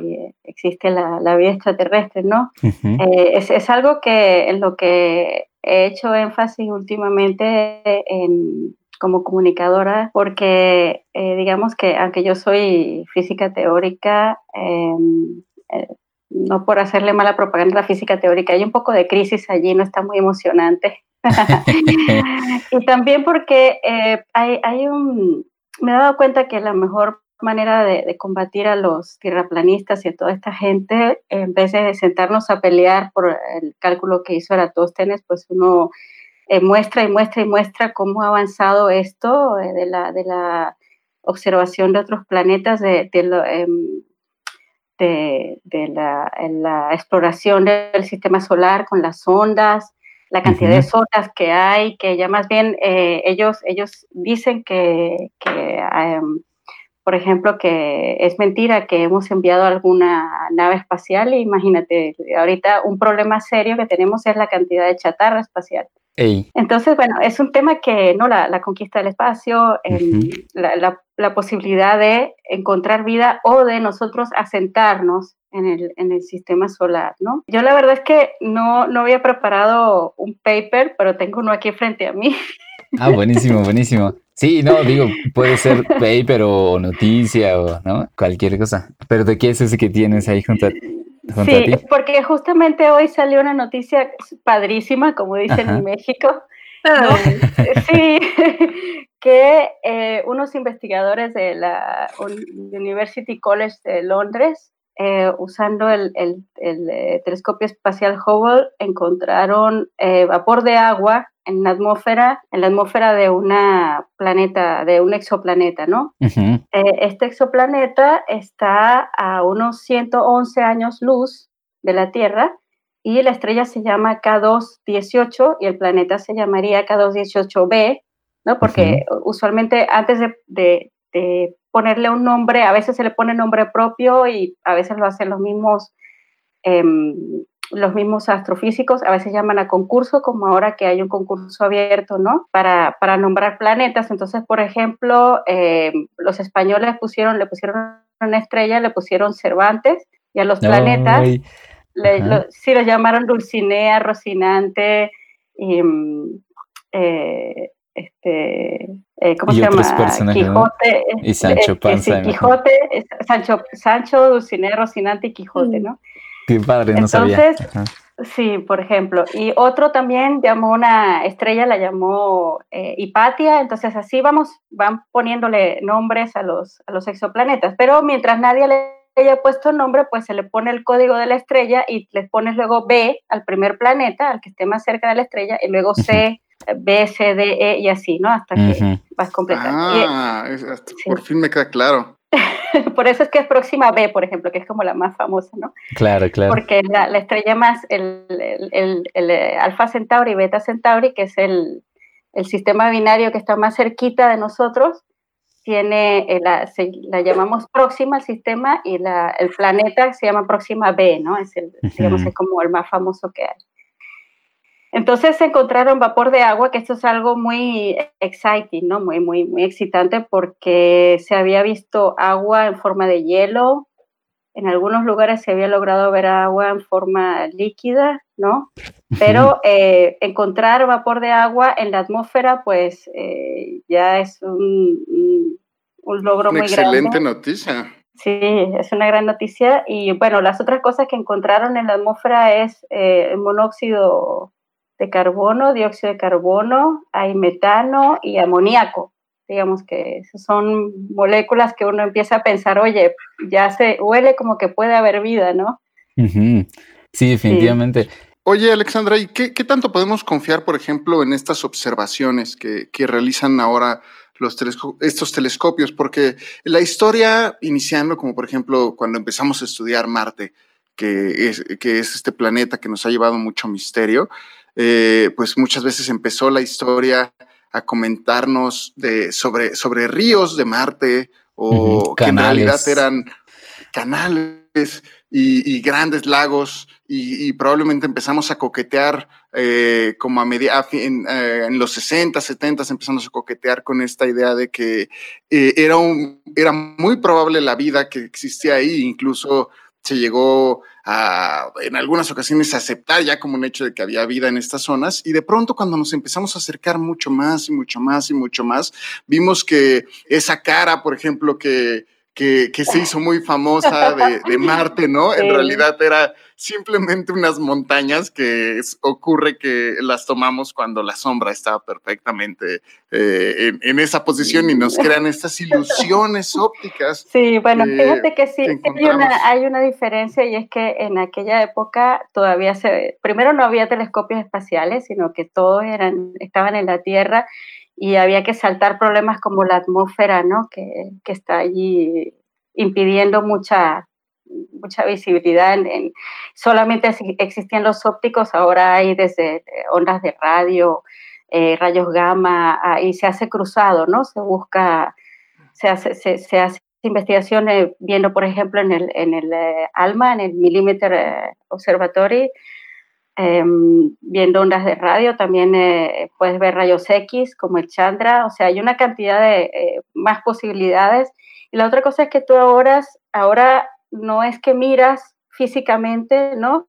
existe la, la vida extraterrestre, ¿no? Uh -huh. eh, es, es, algo que en lo que he hecho énfasis últimamente en, como comunicadora, porque digamos que aunque yo soy física teórica, em, no por hacerle mala propaganda a la física teórica, hay un poco de crisis allí, no está muy emocionante. y también porque eh, hay, hay, un, me he dado cuenta que la mejor manera de, combatir a los tierraplanistas y a toda esta gente, en vez de sentarnos a pelear por el cálculo que hizo Eratóstenes, pues uno eh, muestra y muestra y muestra cómo ha avanzado esto eh, de, la, de la observación de otros planetas, de, de, la, la, exploración del sistema solar con las ondas, la cantidad uh -huh. de sondas que hay, que ya más bien eh, ellos, ellos dicen que, que um, por ejemplo, que es mentira que hemos enviado alguna nave espacial. E imagínate, ahorita un problema serio que tenemos es la cantidad de chatarra espacial. Ey. Entonces, bueno, es un tema que, ¿no? La, la conquista del espacio, el, uh -huh. la, la, la, posibilidad de encontrar vida o de nosotros asentarnos en el, en el sistema solar, ¿no? Yo la verdad es que no, no había preparado un paper, pero tengo uno aquí frente a mí. Ah, buenísimo, buenísimo. Sí, no, digo, puede ser paper o noticia o, ¿no? Cualquier cosa. Pero ¿de qué es ese que tienes ahí junto a, junto sí, a ti? porque justamente hoy salió una noticia padrísima, como dicen Ajá. en México. ¿no? sí, que eh, unos investigadores de la University College de Londres, eh, usando el, el, el eh, telescopio espacial Hubble, encontraron eh, vapor de agua en la atmósfera, en la atmósfera de una planeta, de un exoplaneta, ¿no? Uh -huh. eh, este exoplaneta está a unos 111 años luz de la Tierra y la estrella se llama K218 y el planeta se llamaría K218b, ¿no? Porque uh -huh. usualmente antes de, de, de, ponerle un nombre, a veces se le pone nombre propio y a veces lo hacen los mismos eh, los mismos astrofísicos a veces llaman a concurso, como ahora que hay un concurso abierto, ¿no? Para, para nombrar planetas. Entonces, por ejemplo, eh, los españoles pusieron, le pusieron una estrella, le pusieron Cervantes, y a los no, planetas, le, lo, sí, los llamaron Dulcinea, Rocinante, y, eh, este, eh, ¿cómo se llama? Quijote. Y Sancho Panza. Quijote, Sancho, Sancho, Dulcinea, Rocinante y Quijote, ¿no? Qué padre, no Entonces, Sí, por ejemplo. Y otro también llamó una estrella, la llamó eh, Hipatia. Entonces así vamos, van poniéndole nombres a los, a los exoplanetas. Pero mientras nadie le haya puesto nombre, pues se le pone el código de la estrella y les pones luego B al primer planeta, al que esté más cerca de la estrella, y luego C, B, C, D, E y así, ¿no? Hasta que vas completando. Ah, por fin me queda claro. por eso es que es próxima B, por ejemplo, que es como la más famosa, ¿no? Claro, claro. Porque la, estrella más, el, el, el, eh, Alfa Centauri y Beta Centauri, que es el, sistema binario que está más cerquita de nosotros, tiene, eh, la, la, llamamos próxima al sistema y la, el planeta se llama próxima B, ¿no? Es, el, digamos, es como el más famoso que hay. Entonces se encontraron vapor de agua, que esto es algo muy exciting, ¿no? Muy, muy, muy excitante porque se había visto agua en forma de hielo. En algunos lugares se había logrado ver agua en forma líquida, ¿no? Pero eh, encontrar vapor de agua en la atmósfera, pues eh, ya es un, un logro muy grande. Excelente noticia. Sí, es una gran noticia. Y bueno, las otras cosas que encontraron en la atmósfera es eh, monóxido de carbono, dióxido de carbono, hay metano y amoníaco. Digamos que son moléculas que uno empieza a pensar, oye, ya se huele como que puede haber vida, ¿no? Sí, definitivamente. Oye, Alexandra, ¿y qué, tanto podemos confiar, por ejemplo, en estas observaciones que, realizan ahora los estos telescopios? Porque la historia, iniciando como por ejemplo cuando empezamos a estudiar Marte, que es, que es este planeta que nos ha llevado mucho misterio, eh, pues muchas veces empezó la historia a comentarnos de, sobre, sobre ríos de Marte o que en realidad eran canales y, grandes lagos y, probablemente empezamos a coquetear eh, como a media, eh, en, los 60, 70 empezamos a coquetear con esta idea de que era, un, era muy probable la vida que existía ahí, incluso se llegó en algunas ocasiones aceptar ya como un hecho de que había vida en estas zonas y de pronto cuando nos empezamos a acercar mucho más y mucho más y mucho más, vimos que esa cara, por ejemplo, que, que, se hizo muy famosa de, Marte, ¿no? En realidad era simplemente unas montañas que ocurre que las tomamos cuando la sombra estaba perfectamente eh, en, esa posición y nos crean estas ilusiones ópticas. Sí, bueno, fíjate que sí, hay, una, hay una diferencia y es que en aquella época todavía se, primero no había telescopios espaciales, sino que todos eran, estaban en la Tierra y había que saltar problemas como la atmósfera, ¿no? Que, que está allí impidiendo mucha, mucha visibilidad. En, solamente existían los ópticos, ahora hay desde eh, ondas de radio, eh, rayos gamma, y se hace cruzado, ¿no? Se busca, se hace, se, se hace investigaciones viendo, por ejemplo, en el, en el eh, ALMA, en el Millimeter Observatory, em, viendo ondas de radio, también puedes ver rayos X como el Chandra, o sea, hay una cantidad de más posibilidades. Y la otra cosa es que tú ahora, ahora no es que miras físicamente, ¿no?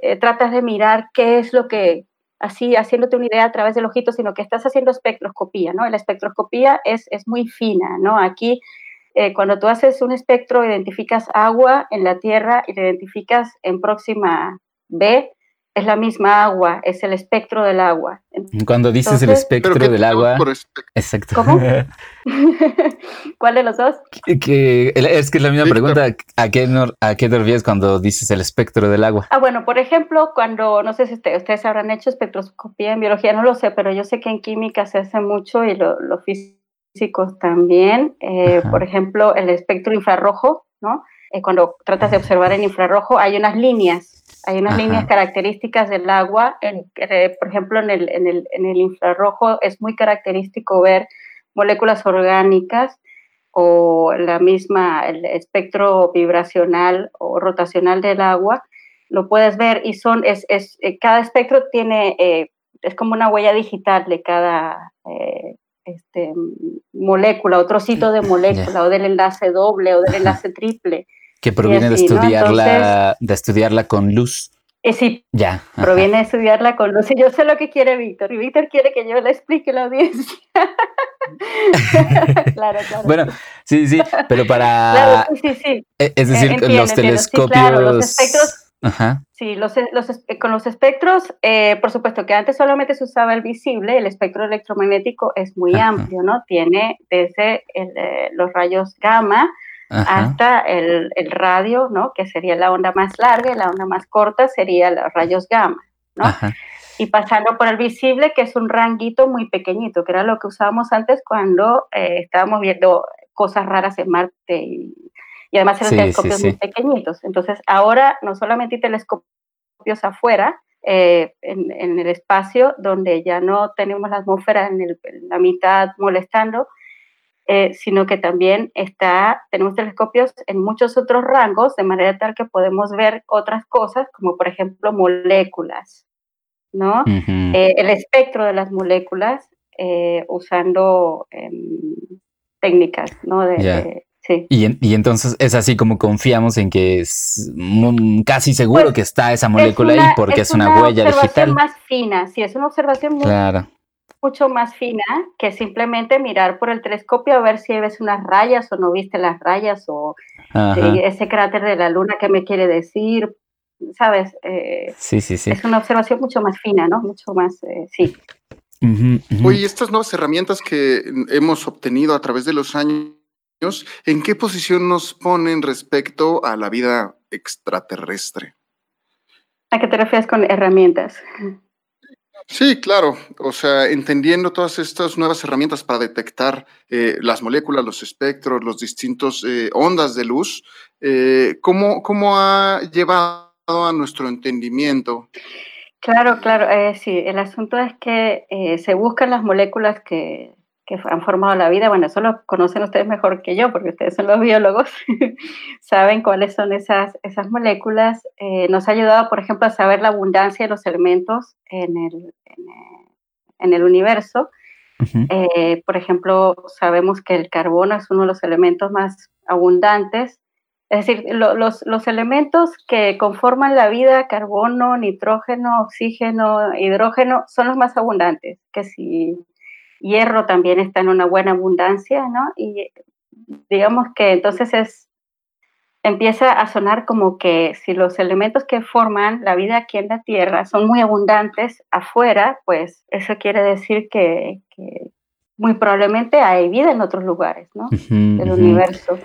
Eh, tratas de mirar qué es lo que, así haciéndote una idea a través del ojito, sino que estás haciendo espectroscopía, ¿no? La espectroscopía es, es muy fina, ¿no? Aquí, eh, cuando tú haces un espectro, identificas agua en la Tierra y te identificas en próxima B, es la misma agua, es el espectro del agua. Cuando dices el espectro del agua, exacto. ¿Cómo? ¿Cuál de los dos? Que, es que es la misma pregunta. ¿A qué, ¿A qué te refieres cuando dices el espectro del agua? Ah, bueno, por ejemplo, cuando, no sé si ustedes, habrán hecho espectroscopía en biología, no lo sé, pero yo sé que en química se hace mucho y los físicos también. Eh, por ejemplo, el espectro infrarrojo, ¿no? Eh, cuando tratas de observar en infrarrojo, hay unas líneas hay unas líneas características del agua, por ejemplo, en el, en, el, en el, infrarrojo es muy característico ver moléculas orgánicas o la misma, el espectro vibracional o rotacional del agua, lo puedes ver y son, es, es eh, cada espectro tiene, eh, es como una huella digital de cada eh, este, molécula o trocito de molécula o del enlace doble o del enlace triple. Que proviene de, estudiarla, de estudiarla con luz. Eh, sí, ya, proviene de estudiarla con luz. Y yo sé lo que quiere Víctor, y Víctor quiere que yo le explique a la audiencia. claro, claro. Bueno, sí, sí, pero para... Claro, sí, sí, e, Es decir, los telescopios... los espectros... Sí, los, los, con los espectros, eh, por supuesto que antes solamente se usaba el visible, el espectro electromagnético es muy amplio, ¿no? Tiene desde eh, los rayos gamma, hasta el, el, radio, ¿no? Que sería la onda más larga y la onda más corta sería los rayos gamma, ¿no? Y pasando por el visible, que es un ranguito muy pequeñito, que era lo que usábamos antes cuando eh, estábamos viendo cosas raras en Marte y, además eran telescopios muy pequeñitos. Entonces, ahora no solamente hay telescopios afuera, eh, en, en, el espacio, donde ya no tenemos la atmósfera en, el, en la mitad molestando, eh, sino que también está, tenemos telescopios en muchos otros rangos, de manera tal que podemos ver otras cosas, como por ejemplo moléculas, ¿no? Eh, el espectro de las moléculas eh, usando em, técnicas, ¿no? De, sí. y, entonces es así como confiamos en que es casi seguro pues, que está esa molécula ahí porque es, una, huella digital. Es una observación más fina, sí, es una observación muy, claro mucho más fina que simplemente mirar por el telescopio a ver si ves unas rayas o no viste las rayas o ese cráter de la luna que me quiere decir, ¿sabes? Eh, sí, sí, sí. Es una observación mucho más fina, ¿no? Mucho más, eh, sí. Oye, estas nuevas herramientas que hemos obtenido a través de los años, ¿en qué posición nos ponen respecto a la vida extraterrestre? ¿A qué te refieres con herramientas? Sí, claro. O sea, entendiendo todas estas nuevas herramientas para detectar eh, las moléculas, los espectros, los distintos eh, ondas de luz, eh, ¿cómo, ¿cómo, ha llevado a nuestro entendimiento? Claro, claro. sí, el asunto es que se buscan las moléculas que, que han formado la vida, bueno, eso lo conocen ustedes mejor que yo, porque ustedes son los biólogos, saben cuáles son esas, esas moléculas. Eh, nos ha ayudado, por ejemplo, a saber la abundancia de los elementos en el, en el, universo. Eh, por ejemplo, sabemos que el carbono es uno de los elementos más abundantes. Es decir, los, los elementos que conforman la vida, carbono, nitrógeno, oxígeno, hidrógeno, son los más abundantes. Que si hierro también está en una buena abundancia, ¿no? Y digamos que entonces es, empieza a sonar como que si los elementos que forman la vida aquí en la Tierra son muy abundantes afuera, pues eso quiere decir que, muy probablemente hay vida en otros lugares, ¿no? Del universo.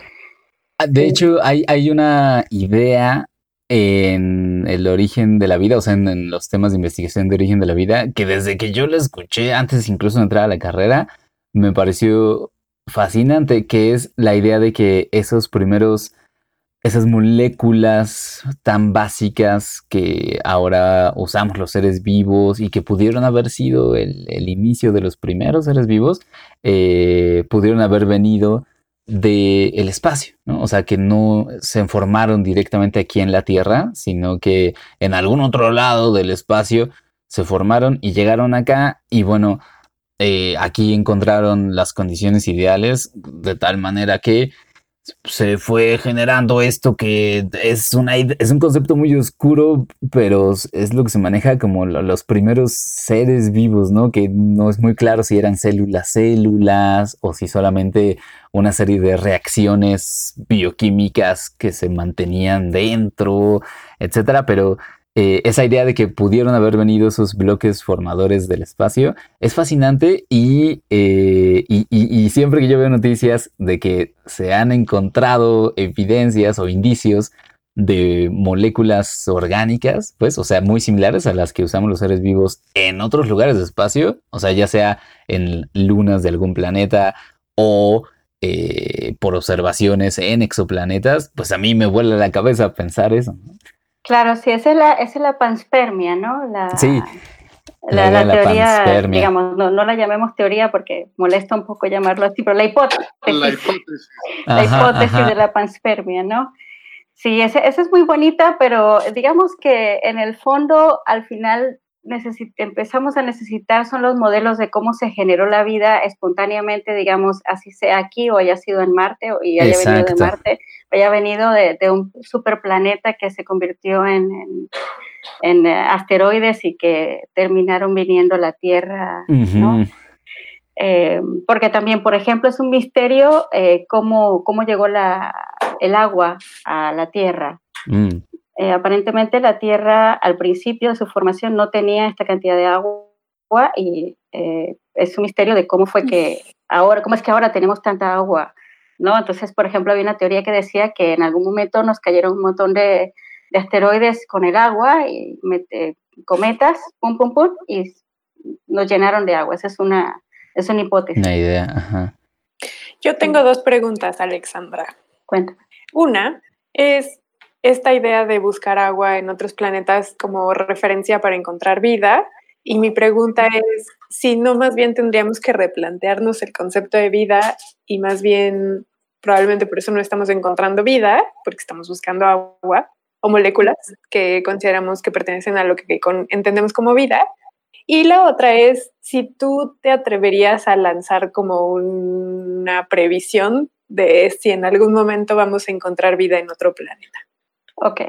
Ah, de hecho, hay, hay una idea en el origen de la vida, o sea, en, los temas de investigación de origen de la vida, que desde que yo lo escuché, antes incluso de entrar a la carrera, me pareció fascinante, que es la idea de que esos primeros, esas moléculas tan básicas que ahora usamos los seres vivos y que pudieron haber sido el, inicio de los primeros seres vivos, eh, pudieron haber venido del espacio, ¿no? O sea, que no se formaron directamente aquí en la Tierra, sino que en algún otro lado del espacio se formaron y llegaron acá y bueno, eh, aquí encontraron las condiciones ideales de tal manera que se fue generando esto que es, una, es un concepto muy oscuro, pero es lo que se maneja como los primeros seres vivos, ¿no? Que no es muy claro si eran células, células, o si solamente una serie de reacciones bioquímicas que se mantenían dentro, etcétera, pero eh, esa idea de que pudieron haber venido esos bloques formadores del espacio es fascinante eh, y, y, siempre que yo veo noticias de que se han encontrado evidencias o indicios de moléculas orgánicas, pues, o sea, muy similares a las que usamos los seres vivos en otros lugares del espacio, o sea, ya sea en lunas de algún planeta o eh, por observaciones en exoplanetas, pues a mí me vuela la cabeza pensar eso. Claro, sí, esa es la, es la panspermia, ¿no? La, sí. La, teoría, digamos, no, la llamemos teoría porque molesta un poco llamarlo así, pero la hipótesis. La hipótesis. La hipótesis de la panspermia, ¿no? Sí, esa, es muy bonita, pero digamos que en el fondo, al final, empezamos a necesitar son los modelos de cómo se generó la vida espontáneamente, digamos, así sea aquí o haya sido en Marte o y haya venido de Marte, haya venido de, un superplaneta que se convirtió en, en, eh, asteroides y que terminaron viniendo a la Tierra, ¿no? Eh, porque también, por ejemplo, es un misterio eh, cómo, cómo llegó la, el agua a la Tierra. Mm. Eh, aparentemente la Tierra al principio de su formación no tenía esta cantidad de agua y es un misterio de cómo fue que ahora, cómo es que ahora tenemos tanta agua, ¿no? Entonces, por ejemplo, había una teoría que decía que en algún momento nos cayeron un montón de, de asteroides con el agua y cometas, pum, pum, pum, y nos llenaron de agua. Esa es una, es una hipótesis. Una idea, ajá. Yo tengo dos preguntas, Alexandra. Cuéntame. Una es esta idea de buscar agua en otros planetas como referencia para encontrar vida. Y mi pregunta es si no más bien tendríamos que replantearnos el concepto de vida y más bien probablemente por eso no estamos encontrando vida, porque estamos buscando agua o moléculas que consideramos que pertenecen a lo que entendemos como vida, y la otra es si tú te atreverías a lanzar como una previsión de si en algún momento vamos a encontrar vida en otro planeta. Ok.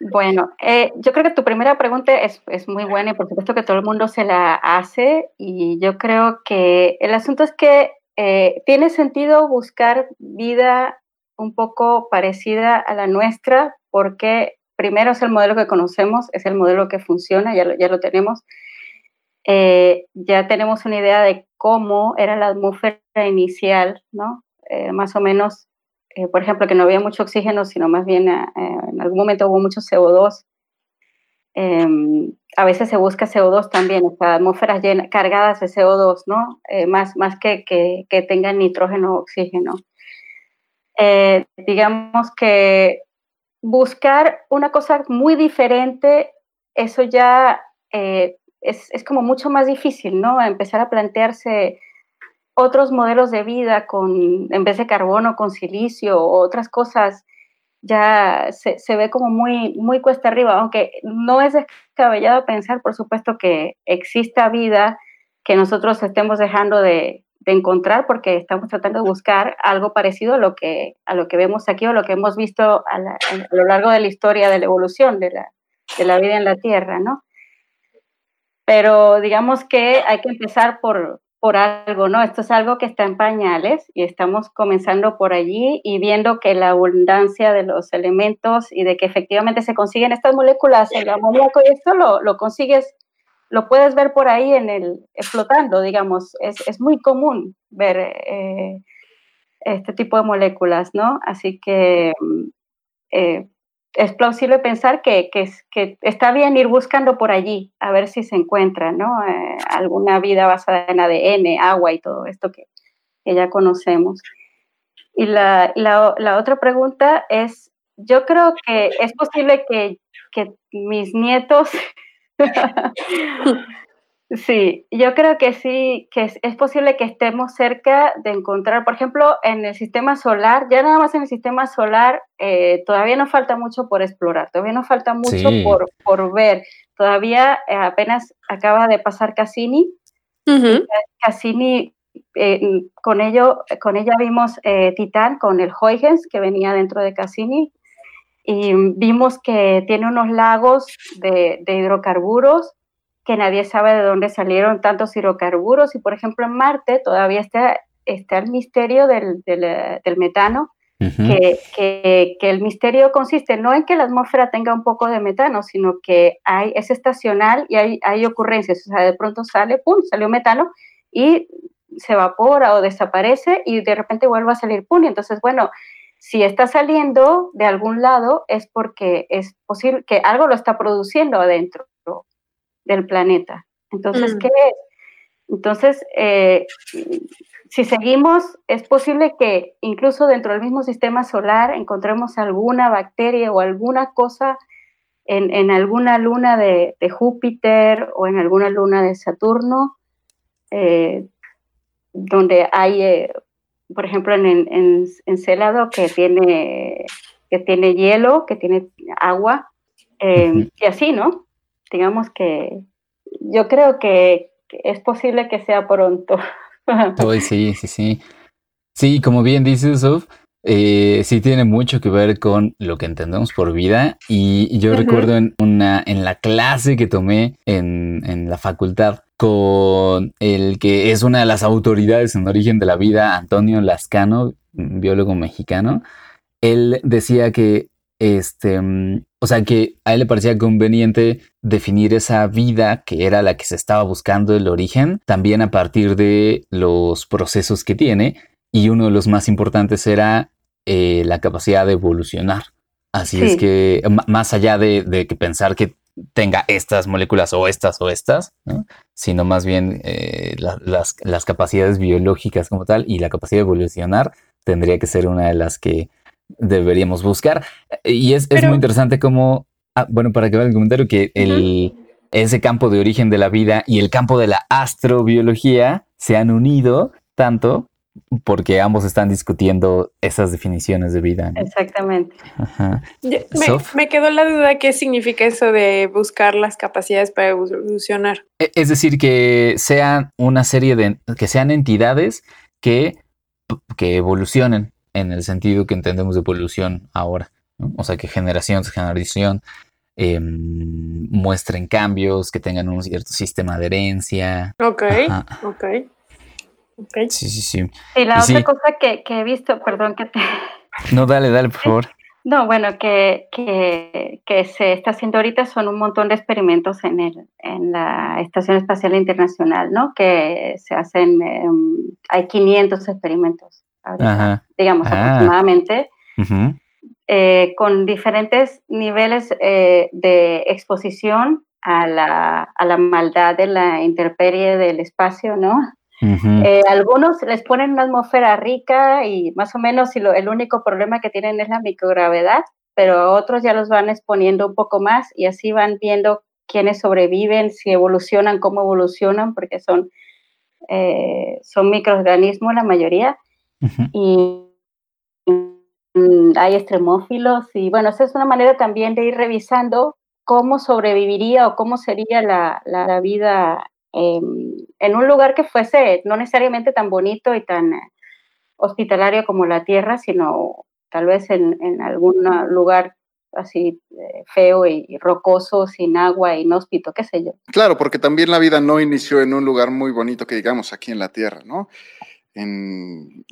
Bueno, eh, yo creo que tu primera pregunta es, muy buena y por supuesto que todo el mundo se la hace y yo creo que el asunto es que eh, tiene sentido buscar vida un poco parecida a la nuestra porque primero es el modelo que conocemos, es el modelo que funciona, ya lo, ya lo tenemos. Eh, ya tenemos una idea de cómo era la atmósfera inicial, ¿no? Eh, más o menos, eh, por ejemplo, que no había mucho oxígeno, sino más bien en algún momento hubo mucho CO2. Em, a veces se busca CO2 también, o sea, atmósferas cargadas de CO2, ¿no? más, más que, que, que tengan nitrógeno o oxígeno. digamos que buscar una cosa muy diferente, eso ya eh, es, es, como mucho más difícil, ¿no? Empezar a plantearse otros modelos de vida con, en vez de carbono, con silicio o otras cosas, ya se, se, ve como muy, muy cuesta arriba, aunque no es descabellado pensar, por supuesto, que exista vida que nosotros estemos dejando de, de encontrar porque estamos tratando de buscar algo parecido a lo que, a lo que vemos aquí o lo que hemos visto a, lo largo de la historia de la evolución de la, de la, vida en la Tierra, ¿no? Pero digamos que hay que empezar por, por algo, ¿no? Esto es algo que está en pañales y estamos comenzando por allí y viendo que la abundancia de los elementos y de que efectivamente se consiguen estas moléculas, el amoníaco y esto lo, lo consigues lo puedes ver por ahí en el flotando, digamos, es, es muy común ver eh, este tipo de moléculas, ¿no? Así que mm, eh, es plausible pensar que, que, está bien ir buscando por allí, a ver si se encuentra, ¿no? Eh, alguna vida basada en ADN, agua y todo esto que, que ya conocemos. Y la, la, la, otra pregunta es, yo creo que es posible que mis nietos Sí, yo creo que sí, que es, posible que estemos cerca de encontrar, por ejemplo, en el sistema solar, ya nada más en el sistema solar, eh, todavía nos falta mucho por explorar, todavía nos falta mucho por, por, ver. Todavía eh, apenas acaba de pasar Cassini. Cassini, eh, con, ello, con ella vimos Titán, con el Huygens que venía dentro de Cassini, y vimos que tiene unos lagos de, hidrocarburos que nadie sabe de dónde salieron tantos hidrocarburos y por ejemplo en Marte todavía está, está el misterio del, del, metano, que, que, el misterio consiste no en que la atmósfera tenga un poco de metano, sino que hay, es estacional y hay, hay ocurrencias, o sea, de pronto sale, ¡pum!, salió metano y se evapora o desaparece y de repente vuelve a salir, ¡pum! Y entonces, bueno, si está saliendo de algún lado es porque es posible que algo lo está produciendo adentro del planeta. Entonces, mm. ¿qué es? Entonces, eh, si seguimos, es posible que incluso dentro del mismo sistema solar encontremos alguna bacteria o alguna cosa en, alguna luna de, Júpiter o en alguna luna de Saturno, eh, donde hay eh, por ejemplo, en, en, en que tiene, que tiene hielo, que tiene agua, eh, y así, ¿no? Digamos que yo creo que es posible que sea pronto. sí, sí, sí. Sí, como bien dice Sof, eh, sí tiene mucho que ver con lo que entendemos por vida. Y yo recuerdo en, una, en la clase que tomé en, en, la facultad con el que es una de las autoridades en origen de la vida, Antonio Lascano, biólogo mexicano. Él decía que este, mm, o sea, que a él le parecía conveniente definir esa vida que era la que se estaba buscando el origen, también a partir de los procesos que tiene, y uno de los más importantes era eh, la capacidad de evolucionar. Así es que, más allá de, que pensar que tenga estas moléculas o estas o estas, sino más bien eh, las, las capacidades biológicas como tal y la capacidad de evolucionar tendría que ser una de las que deberíamos buscar. Y es, muy interesante como, ah, bueno, para que vean el comentario, que el, ese campo de origen de la vida y el campo de la astrobiología se han unido tanto porque ambos están discutiendo esas definiciones de vida. Exactamente. Me, quedó la duda qué significa eso de buscar las capacidades para evolucionar. E, es decir, que sean una serie de, que sean entidades que, que evolucionen en el sentido que entendemos de evolución ahora. O sea, que generación tras generación em, muestren cambios, que tengan un cierto sistema de herencia. Ok, ok. Okay. Sí, sí, sí. Y la otra cosa que, he visto, perdón que te... No, dale, dale, por favor. No, bueno, que, que, que, se está haciendo ahorita son un montón de experimentos en, el, en la Estación Espacial Internacional, ¿no? Que se hacen, em, hay 500 experimentos digamos, ah. aproximadamente, eh, con diferentes niveles eh, de exposición a la, a la, maldad de la intemperie del espacio, ¿no? Eh, algunos les ponen una atmósfera rica y más o menos si lo, el único problema que tienen es la microgravedad, pero otros ya los van exponiendo un poco más y así van viendo quiénes sobreviven, si evolucionan, cómo evolucionan, porque son, son microorganismos la mayoría. Y mm, hay extremófilos y bueno, esa es una manera también de ir revisando cómo sobreviviría o cómo sería la, la, vida en un lugar que fuese no necesariamente tan bonito y tan hospitalario como la Tierra, sino tal vez en, en algún lugar así eh, feo y rocoso, sin agua, inhóspito, qué sé yo. Claro, porque también la vida no inició en un lugar muy bonito que digamos aquí en la Tierra, ¿no? En,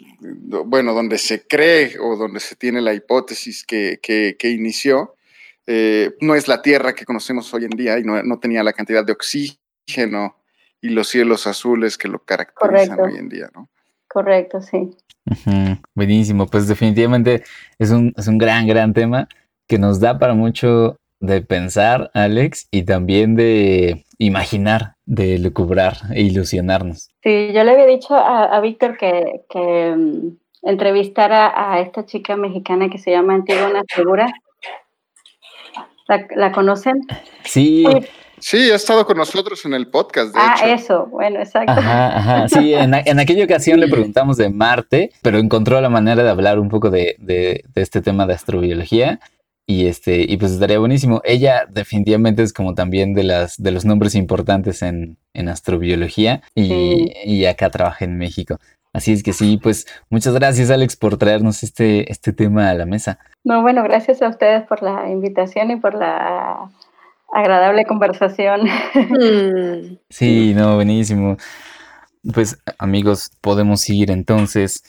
bueno, donde se cree o donde se tiene la hipótesis que, que, inició, eh, no es la Tierra que conocemos hoy en día y no, tenía la cantidad de oxígeno y los cielos azules que lo caracterizan hoy en día, ¿no? Correcto, sí. Buenísimo, pues definitivamente es un, es un gran, gran tema que nos da para mucho de pensar, Alex, y también de imaginar, de lucubrar e ilusionarnos. Sí, yo le había dicho a, Víctor que, que mm, entrevistara a esta chica mexicana que se llama Antigona Segura. ¿La, conocen? Sí. sí. ha estado con nosotros en el podcast. De ah, eso, bueno, exacto. Ajá, ajá. Sí, en, en, aquella ocasión le preguntamos de Marte, pero encontró la manera de hablar un poco de, de, de este tema de astrobiología. Y este, y pues estaría buenísimo. Ella definitivamente es como también de las de los nombres importantes en, en astrobiología y, y, acá trabaja en México. Así es que sí, pues muchas gracias Alex por traernos este, este tema a la mesa. No, bueno, gracias a ustedes por la invitación y por la agradable conversación. Mm. Sí, no, buenísimo. Pues amigos, podemos seguir entonces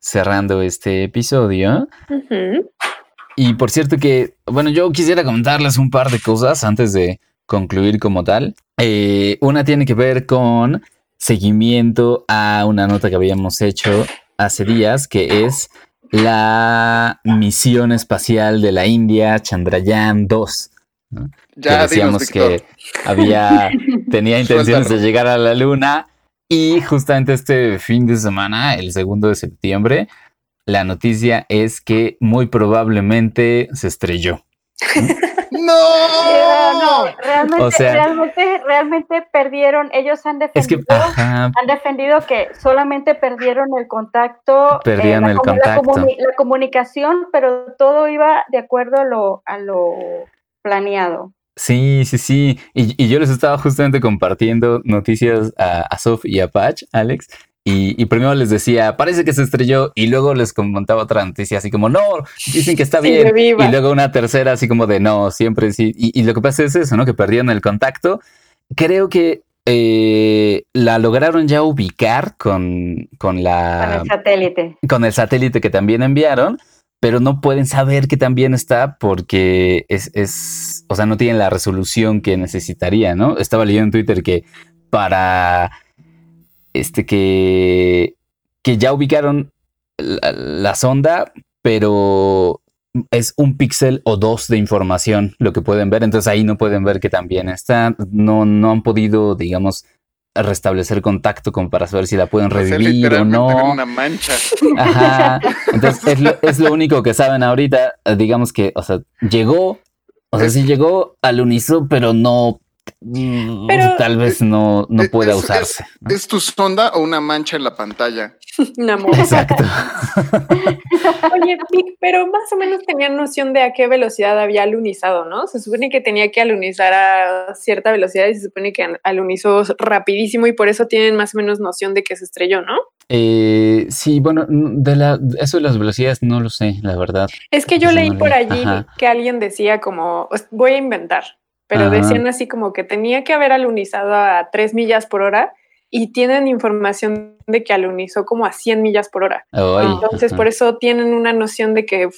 cerrando este episodio. Y por cierto que, bueno, yo quisiera comentarles un par de cosas antes de concluir como tal. Eh, una tiene que ver con seguimiento a una nota que habíamos hecho hace días, que es la misión espacial de la India, Chandrayaan 2. Ya decíamos que había, tenía intenciones de llegar a la Luna y justamente este fin de semana, el segundo de septiembre, la noticia es que muy probablemente se estrelló. ¡No! realmente, o sea, realmente, realmente, perdieron, ellos han defendido, han defendido que solamente perdieron el contacto, eh, perdieron el contacto. La, comunicación, pero todo iba de acuerdo a lo, a lo planeado. Sí, sí, sí. Y, yo les estaba justamente compartiendo noticias a, a Sof y a Patch, Alex. Y, primero les decía, parece que se estrelló. Y luego les comentaba otra noticia, así como, no, dicen que está bien. Y luego una tercera, así como de, no, siempre sí. Y, lo que pasa es eso, ¿no? Que perdieron el contacto. Creo que eh, la lograron ya ubicar con, con la... Con el satélite. Con el satélite que también enviaron pero no pueden saber que también está porque es, es, o sea, no tienen la resolución que necesitaría, ¿no? Estaba leyendo en Twitter que para, este, que, que ya ubicaron la, sonda, pero es un píxel o dos de información lo que pueden ver, entonces ahí no pueden ver que también está, no, no han podido, digamos, restablecer contacto como para saber si la pueden revivir o no. Una mancha. Ajá. Entonces es lo, es lo, único que saben ahorita. Digamos que, o sea, llegó, o sea, sí llegó al uniso, pero no Mm, tal vez no, no pueda usarse. Es, tu sonda o una mancha en la pantalla? Una Exacto. Oye, pero más o menos tenían noción de a qué velocidad había alunizado, ¿no? Se supone que tenía que alunizar a cierta velocidad y se supone que alunizó rapidísimo y por eso tienen más o menos noción de que se estrelló, ¿no? Eh, sí, bueno, de la, eso de las velocidades no lo sé, la verdad. Es que yo leí por allí que alguien decía como, voy a inventar, pero decían así como que tenía que haber alunizado a 3 millas por hora y tienen información de que alunizó como a 100 millas por hora. Entonces, por eso tienen una noción de que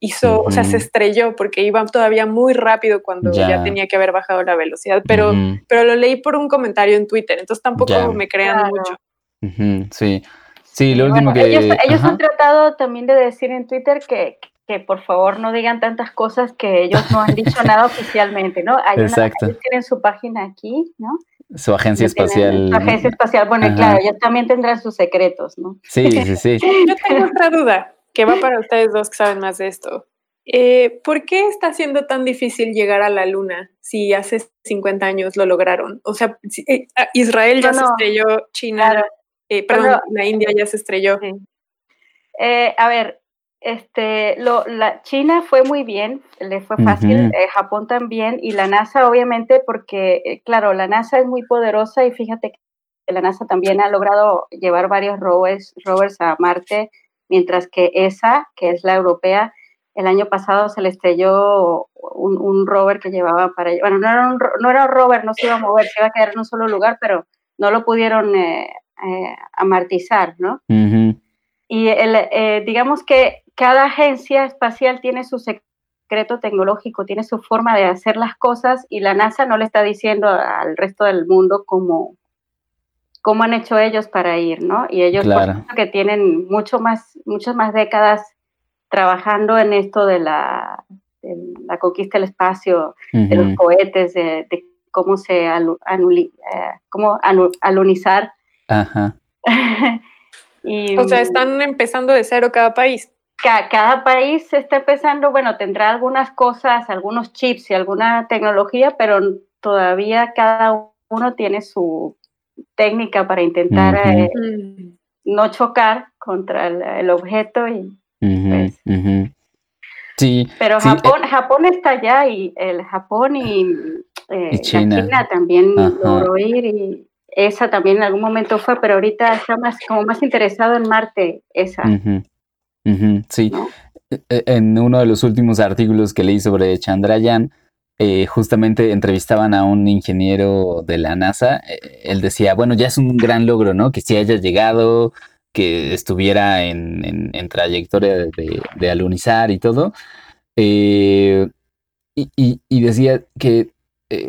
hizo, o sea, se estrelló porque iba todavía muy rápido cuando ya, tenía que haber bajado la velocidad, pero, pero lo leí por un comentario en Twitter, entonces tampoco me crean mucho. Sí. Sí, lo último que... Ellos, ellos han tratado también de decir en Twitter que, que por favor no digan tantas cosas que ellos no han dicho nada oficialmente, ¿no? Hay Exacto. Una, tienen su página aquí, ¿no? Su agencia espacial. su agencia espacial, bueno, claro, ellos también tendrán sus secretos, ¿no? Sí, sí, sí. Yo tengo otra duda, que va para ustedes dos que saben más de esto. Eh, ¿Por qué está siendo tan difícil llegar a la Luna si hace 50 años lo lograron? O sea, eh, Israel ya se estrelló, China, eh, perdón, la India ya se estrelló. a ver, este, lo, la China fue muy bien, le fue fácil, eh, Japón también, y la NASA obviamente porque, eh, claro, la NASA es muy poderosa y fíjate que la NASA también ha logrado llevar varios rovers, rovers a Marte, mientras que ESA, que es la europea, el año pasado se le estrelló un, rover que llevaba para bueno, no era, un, no era un rover, no se iba a mover, se iba a quedar en un solo lugar, pero no lo pudieron eh, amartizar, ¿no? Y el, digamos que cada agencia espacial tiene su secreto tecnológico, tiene su forma de hacer las cosas y la NASA no le está diciendo al resto del mundo cómo, cómo han hecho ellos para ir, ¿no? Y ellos que tienen mucho más, muchas más décadas trabajando en esto de la, la conquista del espacio, de los cohetes, de, cómo se eh, cómo alunizar. Ajá. y, o sea, están empezando de cero cada país. Cada país está empezando, bueno, tendrá algunas cosas, algunos chips y alguna tecnología, pero todavía cada uno tiene su técnica para intentar eh, no chocar contra el, objeto y pues, sí pero Japón eh Japón está allá y el Japón y, eh, China. también logró ir y esa también en algún momento fue pero ahorita está más como más interesado en Marte esa sí. E, e, en uno de los últimos artículos que leí sobre Chandrayaan, eh, justamente entrevistaban a un ingeniero de la NASA. Eh, él decía, bueno, ya es un gran logro, ¿no? Que si haya llegado, que estuviera en, trayectoria de, alunizar y todo. Eh, y, decía que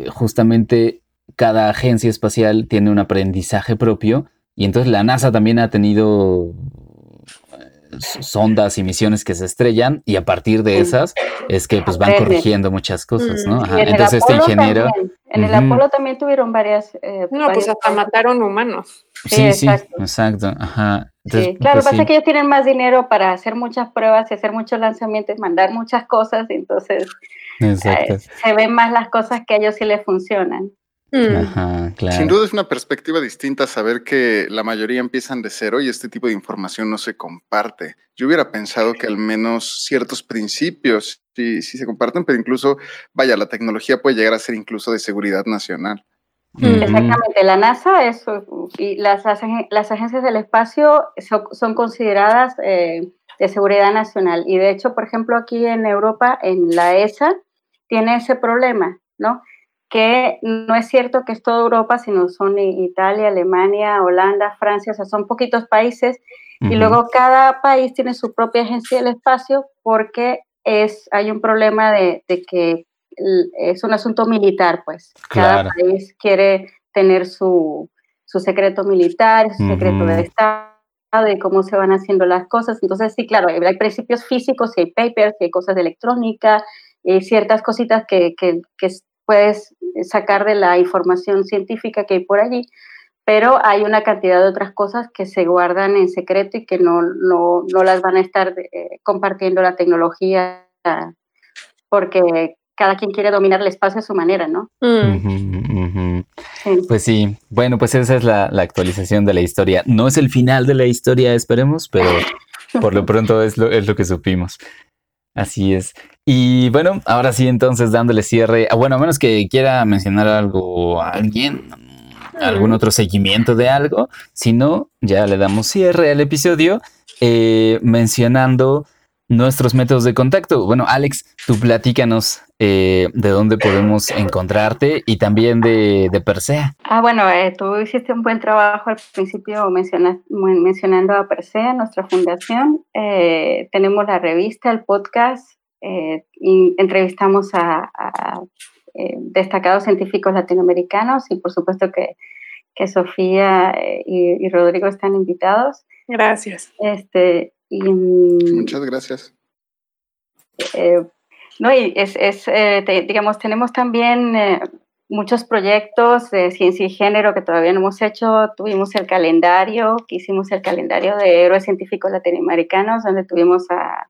justamente cada agencia espacial tiene un aprendizaje propio y entonces la NASA también ha tenido sondas y misiones que se estrellan y a partir de esas es que pues van corrigiendo muchas cosas, ¿no? Mm, Entonces este ingeniero... En el Apolo también tuvieron varias... Eh, no, pues hasta mataron humanos. Sí, sí, exacto. Ajá. sí, claro, pues, pasa que ellos tienen más dinero para hacer muchas pruebas y hacer muchos lanzamientos, mandar muchas cosas, entonces eh, se ven más las cosas que a ellos sí les funcionan. Mm. Sin duda es una perspectiva distinta saber que la mayoría empiezan de cero y este tipo de información no se comparte. Yo hubiera pensado que al menos ciertos principios sí, sí se comparten, pero incluso, vaya, la tecnología puede llegar a ser incluso de seguridad nacional. Exactamente, la NASA es, y las, las, agencias del espacio son, consideradas eh, de seguridad nacional. Y de hecho, por ejemplo, aquí en Europa, en la ESA, tiene ese problema, ¿no? Que no es cierto que es toda Europa, sino son Italia, Alemania, Holanda, Francia, o sea, son poquitos países. Y luego cada país tiene su propia agencia del espacio porque es, hay un problema de, que es un asunto militar, pues. Cada país quiere tener su, su secreto militar, su secreto de Estado de cómo se van haciendo las cosas. Entonces, sí, claro, hay principios físicos, y hay papers, y hay cosas de electrónica, y ciertas cositas que, que, puedes sacar de la información científica que hay por allí, pero hay una cantidad de otras cosas que se guardan en secreto y que no, no, no las van a estar eh, compartiendo la tecnología porque cada quien quiere dominar el espacio a su manera, ¿no? Mm. Pues sí, bueno, pues esa es la, actualización de la historia. No es el final de la historia, esperemos, pero por lo pronto es lo, es lo que supimos. Así es. Y bueno, ahora sí, entonces dándole cierre. Ah, bueno, a menos que quiera mencionar algo a alguien, algún otro seguimiento de algo. Si no, ya le damos cierre al episodio eh, mencionando nuestros métodos de contacto. Bueno, Alex, tú platícanos eh, de dónde podemos encontrarte y también de, de Persea. Ah, bueno, eh, tú hiciste un buen trabajo al principio mencionando a Persea, nuestra fundación. Eh, tenemos la revista, el podcast, y entrevistamos a, destacados científicos latinoamericanos y por supuesto que, que Sofía y, y Rodrigo están invitados. Gracias. Este, Mm, Muchas gracias. Eh, no, y es, es eh, digamos, tenemos también eh, muchos proyectos de ciencia y género que todavía no hemos hecho. Tuvimos el calendario, que hicimos el calendario de héroes científicos latinoamericanos, donde tuvimos a,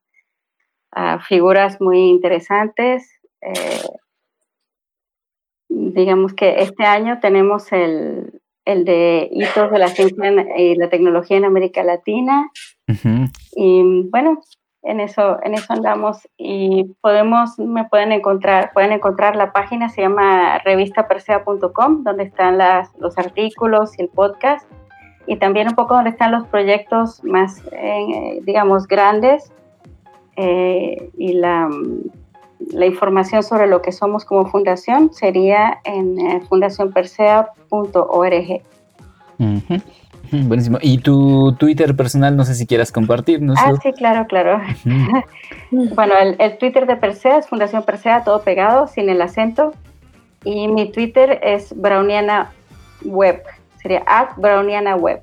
figuras muy interesantes. digamos que este año tenemos el, el de hitos de la ciencia y la tecnología en América Latina. Y bueno, en eso, en eso andamos y podemos, me pueden encontrar, pueden encontrar la página, se llama revistapersea.com, donde están las, los artículos y el podcast, y también un poco donde están los proyectos más, eh, digamos, grandes eh, y la, la, información sobre lo que somos como fundación sería en eh, fundacionpersea.org. Buenísimo. ¿Y tu Twitter personal? No sé si quieras compartirnos. Ah, sí, claro, claro. bueno, el, Twitter de Persea es Fundación Persea, todo pegado, sin el acento. Y mi Twitter es Browniana Web. Sería at Browniana Web.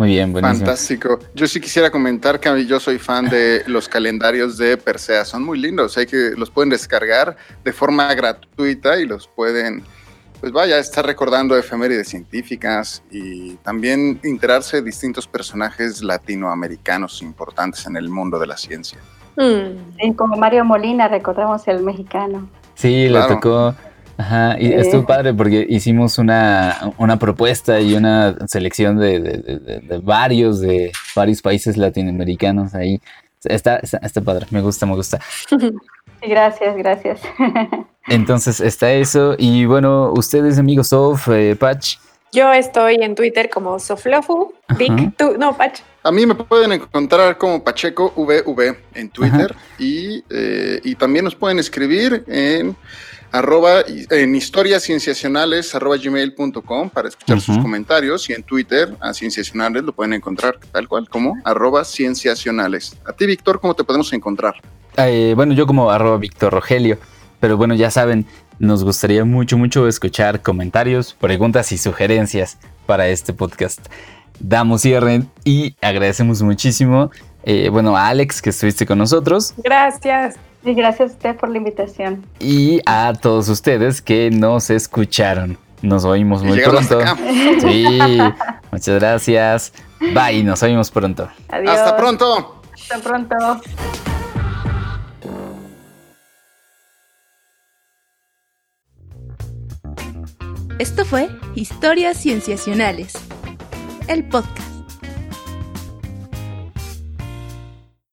Muy bien, buenísimo. Fantástico. Yo sí quisiera comentar que yo soy fan de los calendarios de Persea. Son muy lindos. Hay que los pueden descargar de forma gratuita y los pueden pues vaya, estar recordando efemérides científicas y también enterarse de distintos personajes latinoamericanos importantes en el mundo de la ciencia. Mm. como Mario Molina, recordamos el mexicano. Sí, le tocó. Ajá, y estuvo padre porque hicimos una, propuesta y una selección de, varios, de varios países latinoamericanos ahí. Está, está, está padre, me gusta, me gusta. Gracias, gracias. Entonces está eso. Y bueno, ustedes, amigos Sof, eh, Patch. Yo estoy en Twitter como Soflofu. Vic, tú, no, Patch. A mí me pueden encontrar como Pacheco VV en Twitter y, eh, y, también nos pueden escribir en arroba en historiascienciacionales arroba gmail.com para escuchar sus comentarios y en Twitter a cienciacionales lo pueden encontrar tal cual como arroba cienciacionales. A ti, Víctor, ¿cómo te podemos encontrar? Eh, bueno, yo como arroba Víctor Rogelio. Pero bueno, ya saben, nos gustaría mucho, mucho escuchar comentarios, preguntas y sugerencias para este podcast. Damos cierre y agradecemos muchísimo, eh, bueno, a Alex que estuviste con nosotros. Gracias. Y gracias a usted por la invitación. Y a todos ustedes que nos escucharon. Nos oímos muy pronto. Sí, muchas gracias. Bye, nos oímos pronto. Adiós. Hasta pronto. Hasta pronto. Esto fue Historias Cienciacionales, el podcast.